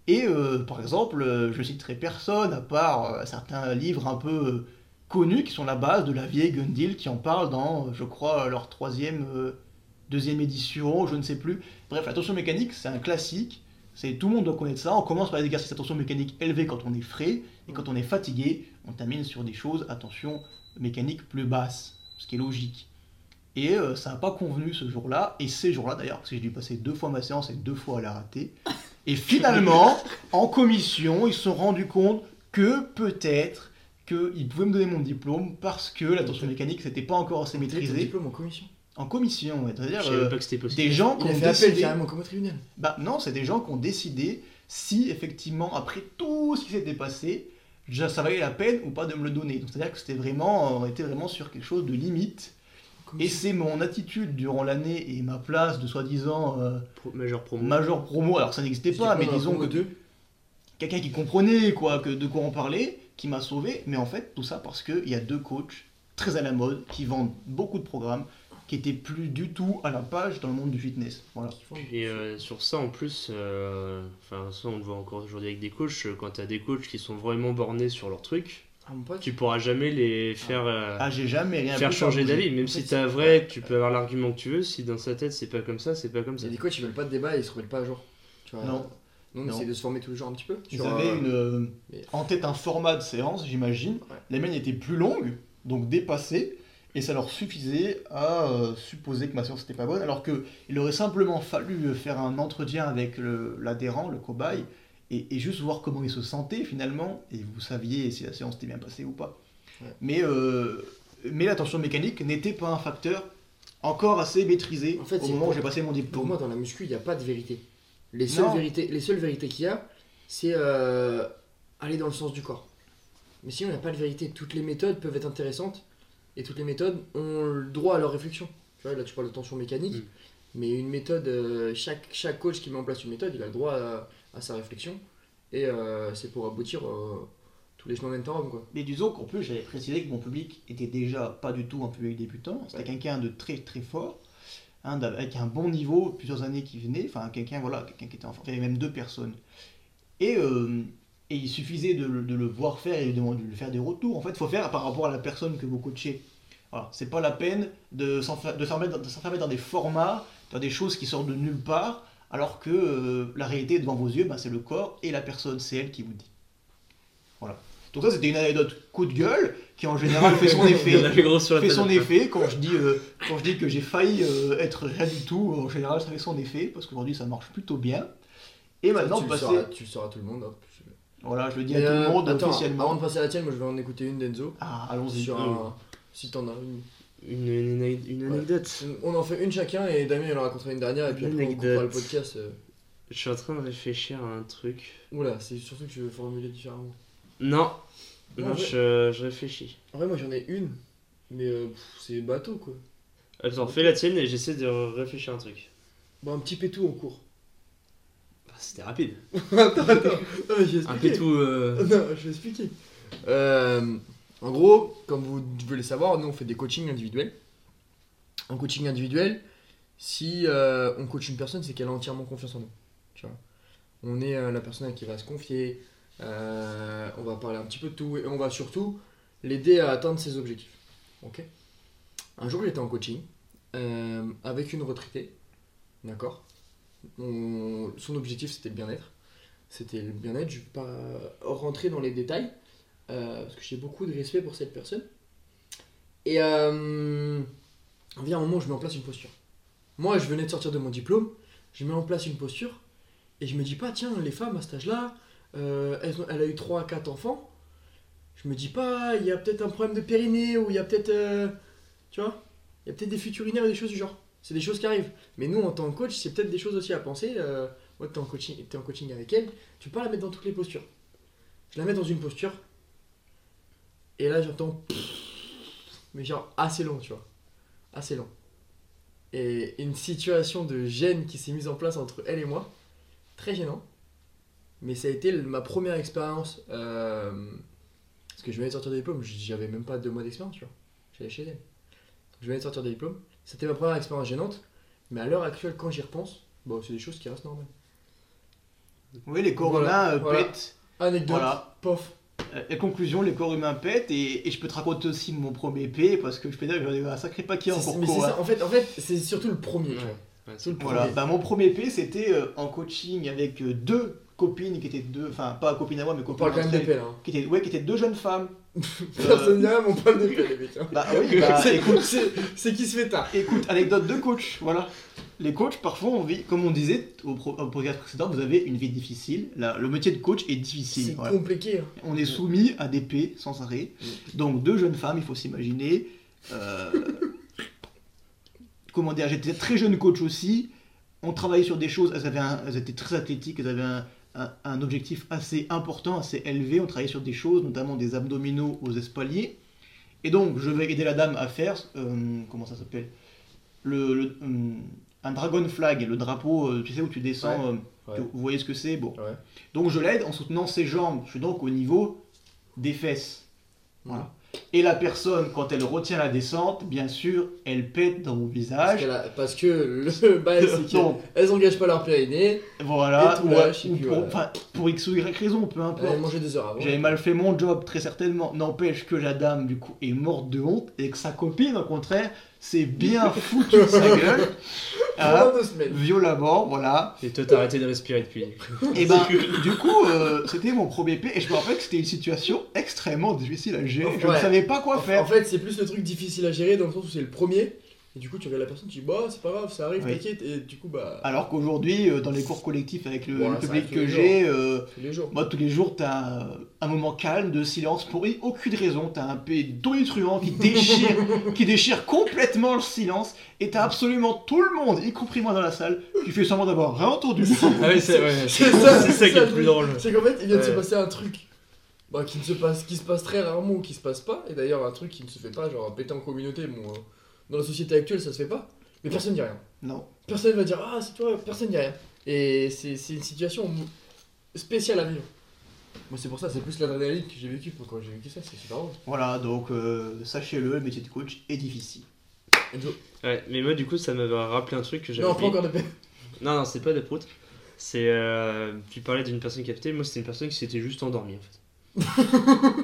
Et euh, par exemple, euh, je citerai personne à part euh, certains livres un peu euh, connus qui sont la base de la vieille Gundil qui en parle dans, je crois, leur troisième, deuxième édition, je ne sais plus. Bref, la tension mécanique, c'est un classique. C'est tout le monde doit connaître ça. On commence par des exercices à tension mécanique élevée quand on est frais et quand on est fatigué, on termine sur des choses à tension mécanique plus basse, ce qui est logique. Et euh, ça n'a pas convenu ce jour-là, et ces jours-là d'ailleurs, parce que j'ai dû passer deux fois ma séance et deux fois à la rater. Et finalement, en commission, ils se sont rendus compte que peut-être qu'ils pouvaient me donner mon diplôme parce que la tension mécanique c'était pas encore assez maîtrisé diplôme en commission? en commission. ouais. C'est-à-dire savais euh, pas que c'était possible. des gens qui ont fait appel décidé. carrément comme au tribunal. Bah non, c'est des gens qui ont décidé si effectivement après tout ce qui s'était passé, déjà, ça valait la peine ou pas de me le donner. Donc c'est-à-dire que c'était vraiment, on était vraiment sur quelque chose de limite. Et c'est mon attitude durant l'année et ma place de soi-disant euh, Pro- Major promo. major promo, alors ça n'existait pas, mais disons que quelqu'un qui comprenait quoi, que de quoi on parlait, qui m'a sauvé. Mais en fait, tout ça parce qu'il y a deux coachs très à la mode qui vendent beaucoup de programmes qui étaient plus du tout à la page dans le monde du fitness. Voilà. Et euh, sur ça, en plus, euh, enfin, ça on le voit encore aujourd'hui avec des coachs, quand tu as des coachs qui sont vraiment bornés sur leur truc, Ah, tu pourras jamais les faire, euh, Ah, j'ai jamais rien faire changer d'avis. Même En si t'as c'est- vrai, tu peux avoir l'argument que tu veux, si dans sa tête c'est pas comme ça, c'est pas comme Il y ça. a des coachs, ils veulent pas de débat et ils se remettent pas à jour. Tu vois. Non. Nous, on Non. essaie de se former tous les jours un petit peu. Ils avaient une, mais- en tête un format de séance, j'imagine. Ouais. Les mains étaient plus longues, donc dépassées, et ça leur suffisait à euh, supposer que ma séance n'était pas bonne, alors qu'il aurait simplement fallu euh, faire un entretien avec l'adhérent, le, cobaye, et, et juste voir comment il se sentait finalement, et vous saviez si la séance était bien passée ou pas. Ouais. Mais, euh, mais la tension mécanique n'était pas un facteur encore assez maîtrisé En fait, au moment où pour- j'ai passé mon Pour diplôme. moi, dans la muscu, il n'y a pas de vérité. Les seules Non. vérités, les seules vérités qu'il y a, c'est euh, aller dans le sens du corps. Mais sinon, il n'y a pas de vérité. Toutes les méthodes peuvent être intéressantes et toutes les méthodes ont le droit à leur réflexion. Tu vois, là, tu parles de tension mécanique, Mm. mais une méthode, euh, chaque, chaque coach qui met en place une méthode, il a le droit à, à sa réflexion et euh, c'est pour aboutir euh, tous les chemins mènent à Rome, quoi. Mais disons qu'en plus, j'avais précisé que mon public était déjà pas du tout un public débutant. C'était Ouais. quelqu'un de très très fort, hein, avec un bon niveau, plusieurs années qui venait. Enfin, quelqu'un voilà, quelqu'un qui était en forme. Il y avait même deux personnes. Et, euh, et il suffisait de, le- de le voir faire et de, lui faire des retours. En fait, il faut faire par rapport à la personne que vous coachez. Voilà, c'est pas la peine de s'enfer- de s'enfermer dans, de s'enfermer dans des formats, dans des choses qui sortent de nulle part, alors que euh, la réalité devant vos yeux, ben, c'est le corps et la personne, c'est elle qui vous dit. Voilà. Donc ça, c'était une anecdote coup de gueule qui en général fait son effet. fait son effet quand je dis euh, quand je dis que j'ai failli euh, être rien du tout. En général, ça fait son effet parce qu'aujourd'hui, ça marche plutôt bien. Et maintenant, tu, le passer, sauras, tu le sauras à tout le monde. hop. Voilà, je le dis Mais, à tout euh, le monde attends, officiellement. Avant de passer à la tienne, moi je vais en écouter une d'Enzo. Ah, allons-y. Sur un... Si t'en as une. Une, une, une Ouais. anecdote. On en fait une chacun et Damien il en racontera une dernière et puis Une après on anecdote. coupera le podcast. euh. Je suis en train de réfléchir à un truc. Oula, c'est surtout que je vais formuler différemment. Non, Non, non, ouais. je, je réfléchis. En vrai, moi j'en ai une, mais euh, c'est bateau quoi. Attends, fais la tienne et j'essaie de réfléchir à un truc. Bon, un petit pétou en cours. C'était rapide. attends, attends. Non, je vais Un expliquer. pétou. euh, Non, je vais expliquer. Euh, en gros, comme vous devez le savoir, nous on fait des coachings individuels. En coaching individuel, si euh, on coach une personne, c'est qu'elle a entièrement confiance en nous. Tu vois. On est euh, la personne à qui va se confier, euh, on va parler un petit peu de tout et on va surtout l'aider à atteindre ses objectifs. Ok Un jour, j'étais en coaching euh, avec une retraitée, d'accord? On- Son objectif c'était le bien-être. C'était le bien-être, je ne vais pas rentrer dans les détails euh, parce que j'ai beaucoup de respect pour cette personne. Et euh, vient un moment où je mets en place une posture. Moi, je venais de sortir de mon diplôme, je mets en place une posture et je me dis pas, tiens, les femmes à cet âge-là, euh, elles ont- elle a eu 3 à 4 enfants. Je me dis pas, il y a peut-être un problème de périnée ou il y a peut-être. euh, tu vois Il y a peut-être des fuites urinaires et des choses du genre. C'est des choses qui arrivent. Mais nous, en tant que coach, c'est peut-être des choses aussi à penser. Euh, moi, tu es en, coaching, t'es en coaching avec elle, tu peux pas la mettre dans toutes les postures. Je la mets dans une posture. Et là, j'entends. Mais genre assez long, tu vois. Assez long. Et une situation de gêne qui s'est mise en place entre elle et moi. Très gênant. Mais ça a été ma première expérience. euh, parce que je venais de sortir des diplômes, j'avais même pas deux mois d'expérience, tu vois. J'allais chez elle. Donc, je venais de sortir des diplômes. C'était ma première expérience gênante. Mais à l'heure actuelle, quand j'y repense, bon, c'est des choses qui restent normales. Oui, les corps Voilà, humains euh, voilà. pètent. Anecdote, Voilà. pof. Euh, Et conclusion, les corps humains pètent. Et, et je peux te raconter aussi mon premier P parce que je peux dire que j'en ai eu un sacré paquet en Mais cours. c'est hein. ça, en fait, en fait c'est surtout le premier. Ouais. Ouais, le Voilà, premier. bah, mon premier P c'était euh, en coaching avec euh, deux copines qui étaient deux, enfin pas copines à moi, mais copines d'épée là. hein. qui étaient, ouais, qui étaient deux jeunes femmes. Personne n'y a, mais on parle d'épée les mecs. hein. Bah oui, bah C'est- écoute, c'est- C'est qui se fait tard. écoute, anecdote de coach, voilà. Les coachs, parfois, on vit, comme on disait au, pro- au podcast précédent, vous avez une vie difficile. La- le métier de coach est difficile. C'est voilà. compliqué. hein. On est soumis à des paix sans arrêt. Donc deux jeunes femmes, il faut s'imaginer. euh, comment dire, j'étais très jeune coach aussi. On travaillait sur des choses, elles, avaient un- elles étaient très athlétiques, elles avaient un, un- un objectif assez important, assez élevé. On travaillait sur des choses, notamment des abdominaux aux espaliers. Et donc je vais aider la dame à faire, euh, comment ça s'appelle? Le, le, euh, Un dragon flag, le drapeau, euh, tu sais, où tu descends, Ouais. vous voyez ce que c'est? Bon. Ouais. Donc je l'aide en soutenant ses jambes. Je suis donc au niveau des fesses. Voilà. Et la personne, quand elle retient la descente, bien sûr, elle pète dans mon visage. a- parce que le bail, c'est qu'elles engagent pas leur périnée. voilà. Ou- ou pour, voilà. enfin, pour X ou Y raison, peu importe. mangé heures avant. J'avais mal fait mon job, très certainement. N'empêche que la dame, du coup, est morte de honte et que sa copine, au contraire, s'est bien foutue de sa gueule. Semaines. violemment, voilà. Et toi, t'as arrêté de respirer depuis. Et ben, du coup, euh, c'était mon premier P et je me rappelle que c'était une situation extrêmement difficile à gérer. Je ne savais pas quoi faire. en fait, c'est plus le truc difficile à gérer dans le sens où c'est le premier. Et du coup, tu regardes la personne, tu dis bah c'est pas grave, ça arrive, Oui. t'inquiète. Et du coup, bah. Alors qu'aujourd'hui, euh, dans les cours collectifs avec le, Voilà, le ça public que j'ai, euh, tous les jours. moi tous les jours, t'as un, un moment calme de silence pour aucune raison. T'as un P tonitruant qui déchire, qui déchire complètement le silence, et t'as absolument tout le monde, y compris moi dans la salle, qui fait semblant d'avoir rien entendu. Ah oui, c'est ouais, C'est c'est ça, c'est ça qui est le plus drôle. C'est qu'en fait, il vient de se passer un truc bah, qui, ne se passe, qui se passe très rarement ou qui se passe pas. Et d'ailleurs, un truc qui ne se fait pas, genre péter en communauté. Bon, euh, dans la société actuelle, ça se fait pas. Mais personne dit rien. Non. Personne va dire Ah, c'est toi, personne dit rien. Et c'est c'est une situation spéciale à vivre. Moi, c'est pour ça, c'est plus l'adrénaline que j'ai vécu quand j'ai vécu ça, c'est super drôle. Voilà, donc euh, sachez-le, le métier de coach est difficile. Enzo. Ouais, mais moi, du coup, ça m'avait rappelé un truc que j'avais Non, pas encore de paix. Non, non, c'est pas des proutes. C'est. euh, tu parlais d'une personne captée, moi c'était une personne qui s'était juste endormie en fait.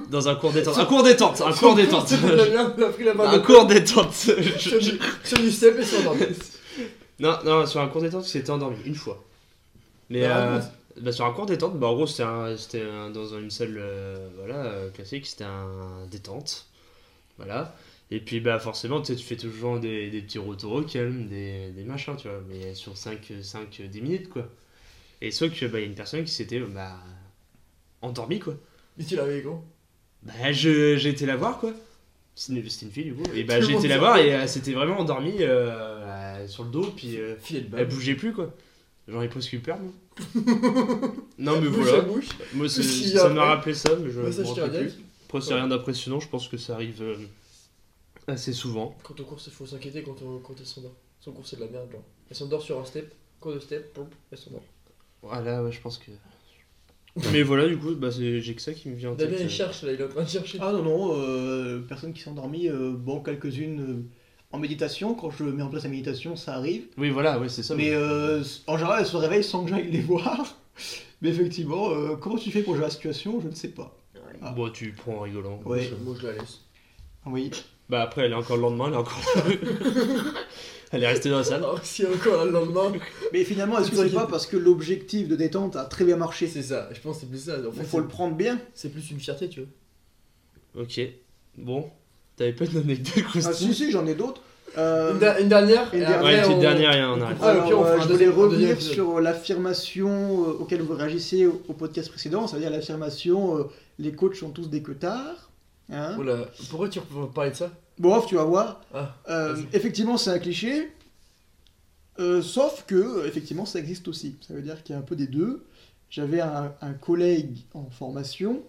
Dans un cours détente. Un cours détente Un cours détente Un cours détente sur du, sur du step et sur endormi. Non, non, sur un cours détente, il s'était endormi une fois. Mais Bah, euh, raconte. bah, sur un cours détente, bah, en gros, c'était un- c'était un- dans une salle euh, voilà, euh, classique, c'était un détente. Voilà. Et puis, bah, forcément, tu sais, tu fais toujours des, des petits retours au calme, des, des machins, tu vois, mais sur 5, 5 10 minutes, quoi. Et sauf que, bah, il y a une personne qui s'était, bah, endormie, quoi. Mais tu l'avais gros. Bah, je- j'ai été la voir, quoi. C'était une, c'était une fille, du coup. Et bah, Tout le j'ai monde été la voir et elle s'était vraiment endormie euh, euh, sur le dos, puis euh, Filet de elle balle. bougeait plus, quoi. J'en ai presque eu peur, moi. non, mais Bouche voilà. à bouche. Moi, c'est- Qui ça m'a après rappelé ça, mais je me Massage rappelle cardiaque. plus. Après, c'est rien d'impressionnant, je pense que ça arrive euh, assez souvent. Quand on course, il faut s'inquiéter quand, on, quand elle s'endort. Son cours, c'est de la merde, genre. Elle s'endort sur un step, cours de step, elle s'endort. Voilà, ouais, je pense que. mais voilà, du coup, bah, c'est- j'ai que ça qui me vient en tête. Damien, il euh. cherche, là, il est en train de chercher. Ah non, non, euh, personne qui s'est endormie, euh, bon, quelques-unes euh, en méditation, quand je mets en place la méditation, ça arrive. Oui, voilà, ouais, c'est ça. Mais ouais. euh, en général, elles se réveillent sans que j'aille les voir. Mais effectivement, euh, comment tu fais pour gérer la situation, je ne sais pas. ah. Bon, tu prends en rigolant. Ouais. Moi, je la laisse. Oui. Bah, après, elle est encore le lendemain, elle est encore. elle est restée dans la salle. Alors, si encore le lendemain. Mais finalement, est-ce que c'est pas parce que l'objectif de détente a très bien marché C'est ça, je pense que c'est plus ça. En fait, Il faut le prendre bien. c'est plus une fierté, tu vois. Ok. Bon. T'avais pas d'anecdote Ah croustillante si, si, j'en ai d'autres. Euh, Une, da- une dernière une dernière. Ouais, une on- dernière et. Ah, Alors, on fera euh, je voulais revenir sur l'affirmation euh, auquel vous réagissez au, au podcast précédent, c'est-à-dire l'affirmation euh, les coachs sont tous des queutards. Hein Oula, pourquoi tu veux parler de ça? Bon, tu vas voir. Ah, Euh, effectivement, c'est un cliché. Euh, sauf que, effectivement, ça existe aussi. Ça veut dire qu'il y a un peu des deux. J'avais un, un collègue en formation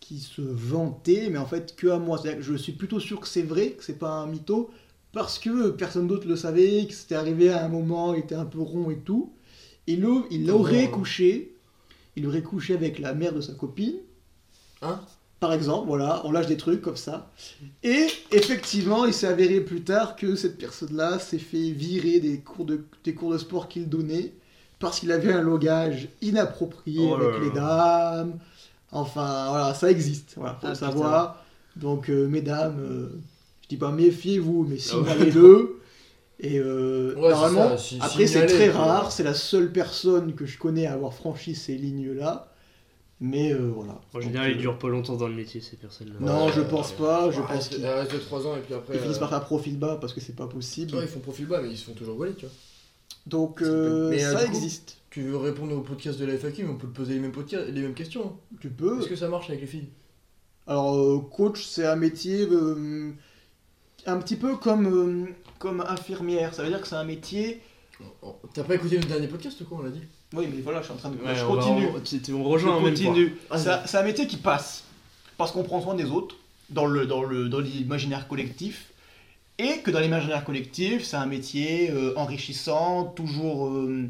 qui se vantait, mais en fait que à moi. Que je suis plutôt sûr que c'est vrai, que c'est pas un mytho, parce que personne d'autre le savait, que c'était arrivé à un moment, il était un peu rond et tout. Et il aurait hein. couché, il aurait couché avec la mère de sa copine. Hein? Par exemple, voilà, on lâche des trucs comme ça. Et effectivement, il s'est avéré plus tard que cette personne-là s'est fait virer des cours de, des cours de sport qu'il donnait parce qu'il avait un logage inapproprié Oh avec les dames. Enfin, voilà, ça existe, voilà, faut Ah, le savoir. Donc, euh, mesdames, euh, je dis pas méfiez-vous, mais Ah signalez-le. Et euh, Ouais, normalement, ça, si- après c'est très rare, c'est la seule personne que je connais à avoir franchi ces lignes-là. Mais euh, voilà. En général, ils euh, durent pas longtemps dans le métier, ces personnes-là. Non, je pense pas. Je pense qu'ils elle reste de 3 ans et puis après. ils finissent euh, par faire profil bas parce que c'est pas possible. ouais, ils font profil bas, mais ils se font toujours voler, tu vois. Donc euh, mais, ça coup- existe. Tu veux répondre au podcast de la FAQ, mais on peut te poser les mêmes, podcasts, les mêmes questions. hein. Tu peux. Est-ce que ça marche avec les filles? Alors, euh, coach, c'est un métier euh, un petit peu comme, euh, comme infirmière. Ça veut dire que c'est un métier. Oh, T'as pas écouté le dernier podcast ou quoi, on l'a dit? Oui, mais voilà, je suis en train de. Ouais, je on va- continue. on- tu- on rejoint en même point. continue. C'est un- métier qui passe. Parce qu'on prend soin des autres dans le dans le dans l'imaginaire collectif. Et que dans l'imaginaire collectif, c'est un métier euh, enrichissant, toujours. euh,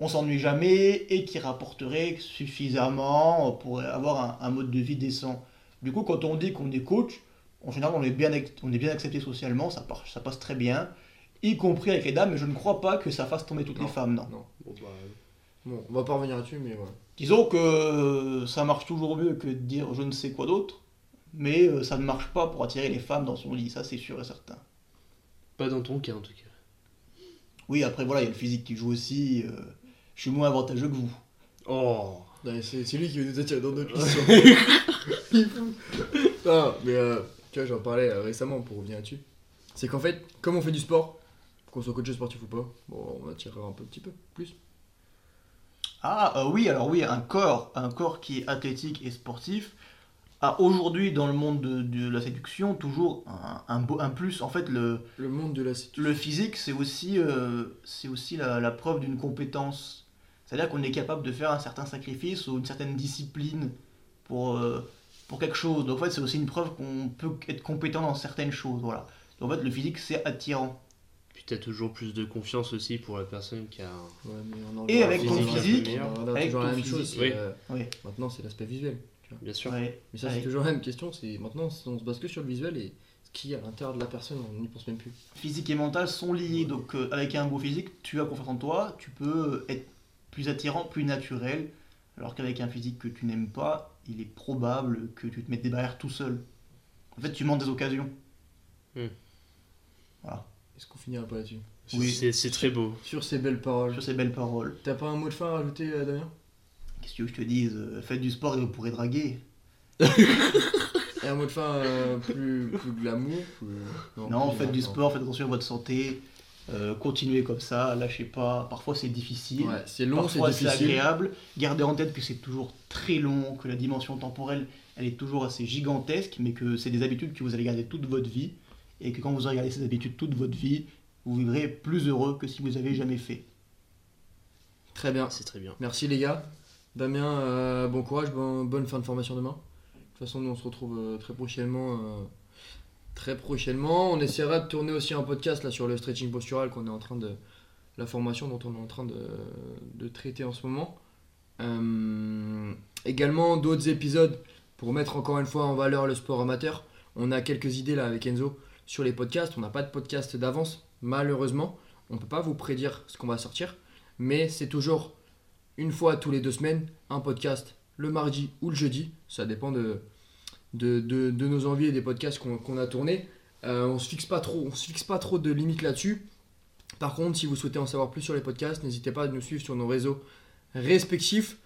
on s'ennuie jamais et qui rapporterait suffisamment pour avoir un, un mode de vie décent. Du coup, quand on dit qu'on est coach, en général, on est bien, on est bien accepté socialement, ça, passe très bien, y compris avec les dames, mais je ne crois pas que ça fasse tomber toutes Non. les femmes, non. Non. Bon, bah, Bon, on va pas revenir là-dessus, mais voilà. Disons que euh, ça marche toujours mieux que de dire je ne sais quoi d'autre, mais euh, ça ne marche pas pour attirer les femmes dans son lit, ça c'est sûr et certain. pas dans ton cas, en tout cas. Oui, après voilà, il y a le physique qui joue aussi, euh, je suis moins avantageux que vous. Oh C'est c'est lui qui veut nous attirer dans notre fou. non, mais euh, tu vois, j'en parlais euh, récemment pour revenir là-dessus. C'est qu'en fait, comme on fait du sport, qu'on soit coach sportif ou pas, bon, on attirera un peu, petit peu plus. Ah euh, oui, alors oui, un corps, un corps qui est athlétique et sportif a aujourd'hui dans le monde de, de la séduction toujours un, un, beau- un plus. En fait, le, Le monde de la séduction. le physique c'est aussi, euh, c'est aussi la, la preuve d'une compétence. C'est-à-dire qu'on est capable de faire un certain sacrifice ou une certaine discipline pour, euh, pour quelque chose. Donc en fait, c'est aussi une preuve qu'on peut être compétent dans certaines choses. Voilà. Donc en fait, le physique c'est attirant. Puis t'as toujours plus de confiance aussi pour la personne qui a. Ouais, mais on en Et avec ton physique, on avec toujours ton la même physique, chose. oui. euh, Oui. maintenant, c'est l'aspect visuel. tu vois. Bien sûr. Ouais. Mais ça, Ouais. c'est toujours la même question. C'est maintenant, on se base que sur le visuel et ce qui est à l'intérieur de la personne, on n'y pense même plus. physique et mental sont liés. Donc, euh, avec un beau physique, tu as confiance en toi, tu peux être plus attirant, plus naturel. Alors qu'avec un physique que tu n'aimes pas, il est probable que tu te mettes des barrières tout seul. En fait, tu manques des occasions. Est-ce qu'on finira pas là-dessus Oui. C'est très beau. Sur ces belles paroles. Sur ces belles paroles. T'as pas un mot de fin à rajouter, euh, Damien Qu'est-ce que tu veux que je te dise euh, Faites du sport et vous pourrez draguer. Et un mot de fin euh, plus, plus glamour plus... Non, plus faites du non. sport, faites attention à votre santé. euh, continuez comme ça, lâchez pas. Parfois c'est difficile. Ouais, c'est long, c'est Parfois c'est agréable. Gardez en tête que c'est toujours très long, que la dimension temporelle, elle est toujours assez gigantesque, mais que c'est des habitudes que vous allez garder toute votre vie, et que quand vous aurez gardé ces habitudes toute votre vie, vous vivrez plus heureux que si vous avez jamais fait. Très bien. C'est très bien. Merci les gars. Damien, euh, bon courage, bon- bonne fin de formation demain. De toute façon, nous on se retrouve euh, très prochainement. euh, très prochainement. On essaiera de tourner aussi un podcast là sur le stretching postural qu'on est en train de. La formation dont on est en train de, de traiter en ce moment. Euh, également d'autres épisodes pour mettre encore une fois en valeur le sport amateur. On a quelques idées là avec Enzo sur les podcasts. On n'a pas de podcast d'avance, malheureusement. On ne peut pas vous prédire ce qu'on va sortir. Mais c'est toujours une fois tous les deux semaines, un podcast le mardi ou le jeudi. Ça dépend de, nos envies et des podcasts qu'on a tournés. Euh, on on se fixe pas trop de limites là-dessus. Par contre, si vous souhaitez en savoir plus sur les podcasts, n'hésitez pas à nous suivre sur nos réseaux respectifs.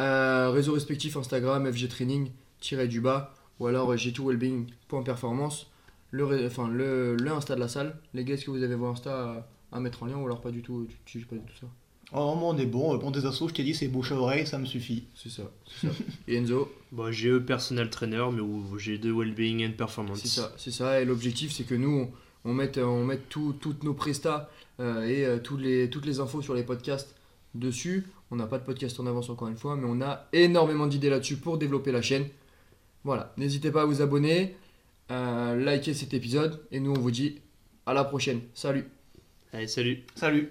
Euh, réseaux respectifs Instagram, FG Training, du bas, ou alors g2wellbeing.performance, le, enfin, le, le Insta de la salle. Les gars, est-ce que vous avez vos Insta à, à mettre en lien ou alors pas du tout Tu tu- pas du tout ça? Oh, moi, on est bon. Pour des assos, je t'ai dit, c'est bouche à oreille, ça me suffit. C'est ça, c'est ça. Et Enzo, Bon, j'ai eux personal trainer, mais où j'ai de well-being and performance. c'est ça, c'est ça. Et l'objectif, c'est que nous, on, on mette, on mette tout- toutes nos prestats euh, et euh, toutes, les, toutes les infos sur les podcasts dessus. On n'a pas de podcast en avance encore une fois, mais on a énormément d'idées là-dessus pour développer la chaîne. Voilà, n'hésitez pas à vous abonner, à liker cet épisode, et nous, on vous dit à la prochaine. Salut Allez, salut. Salut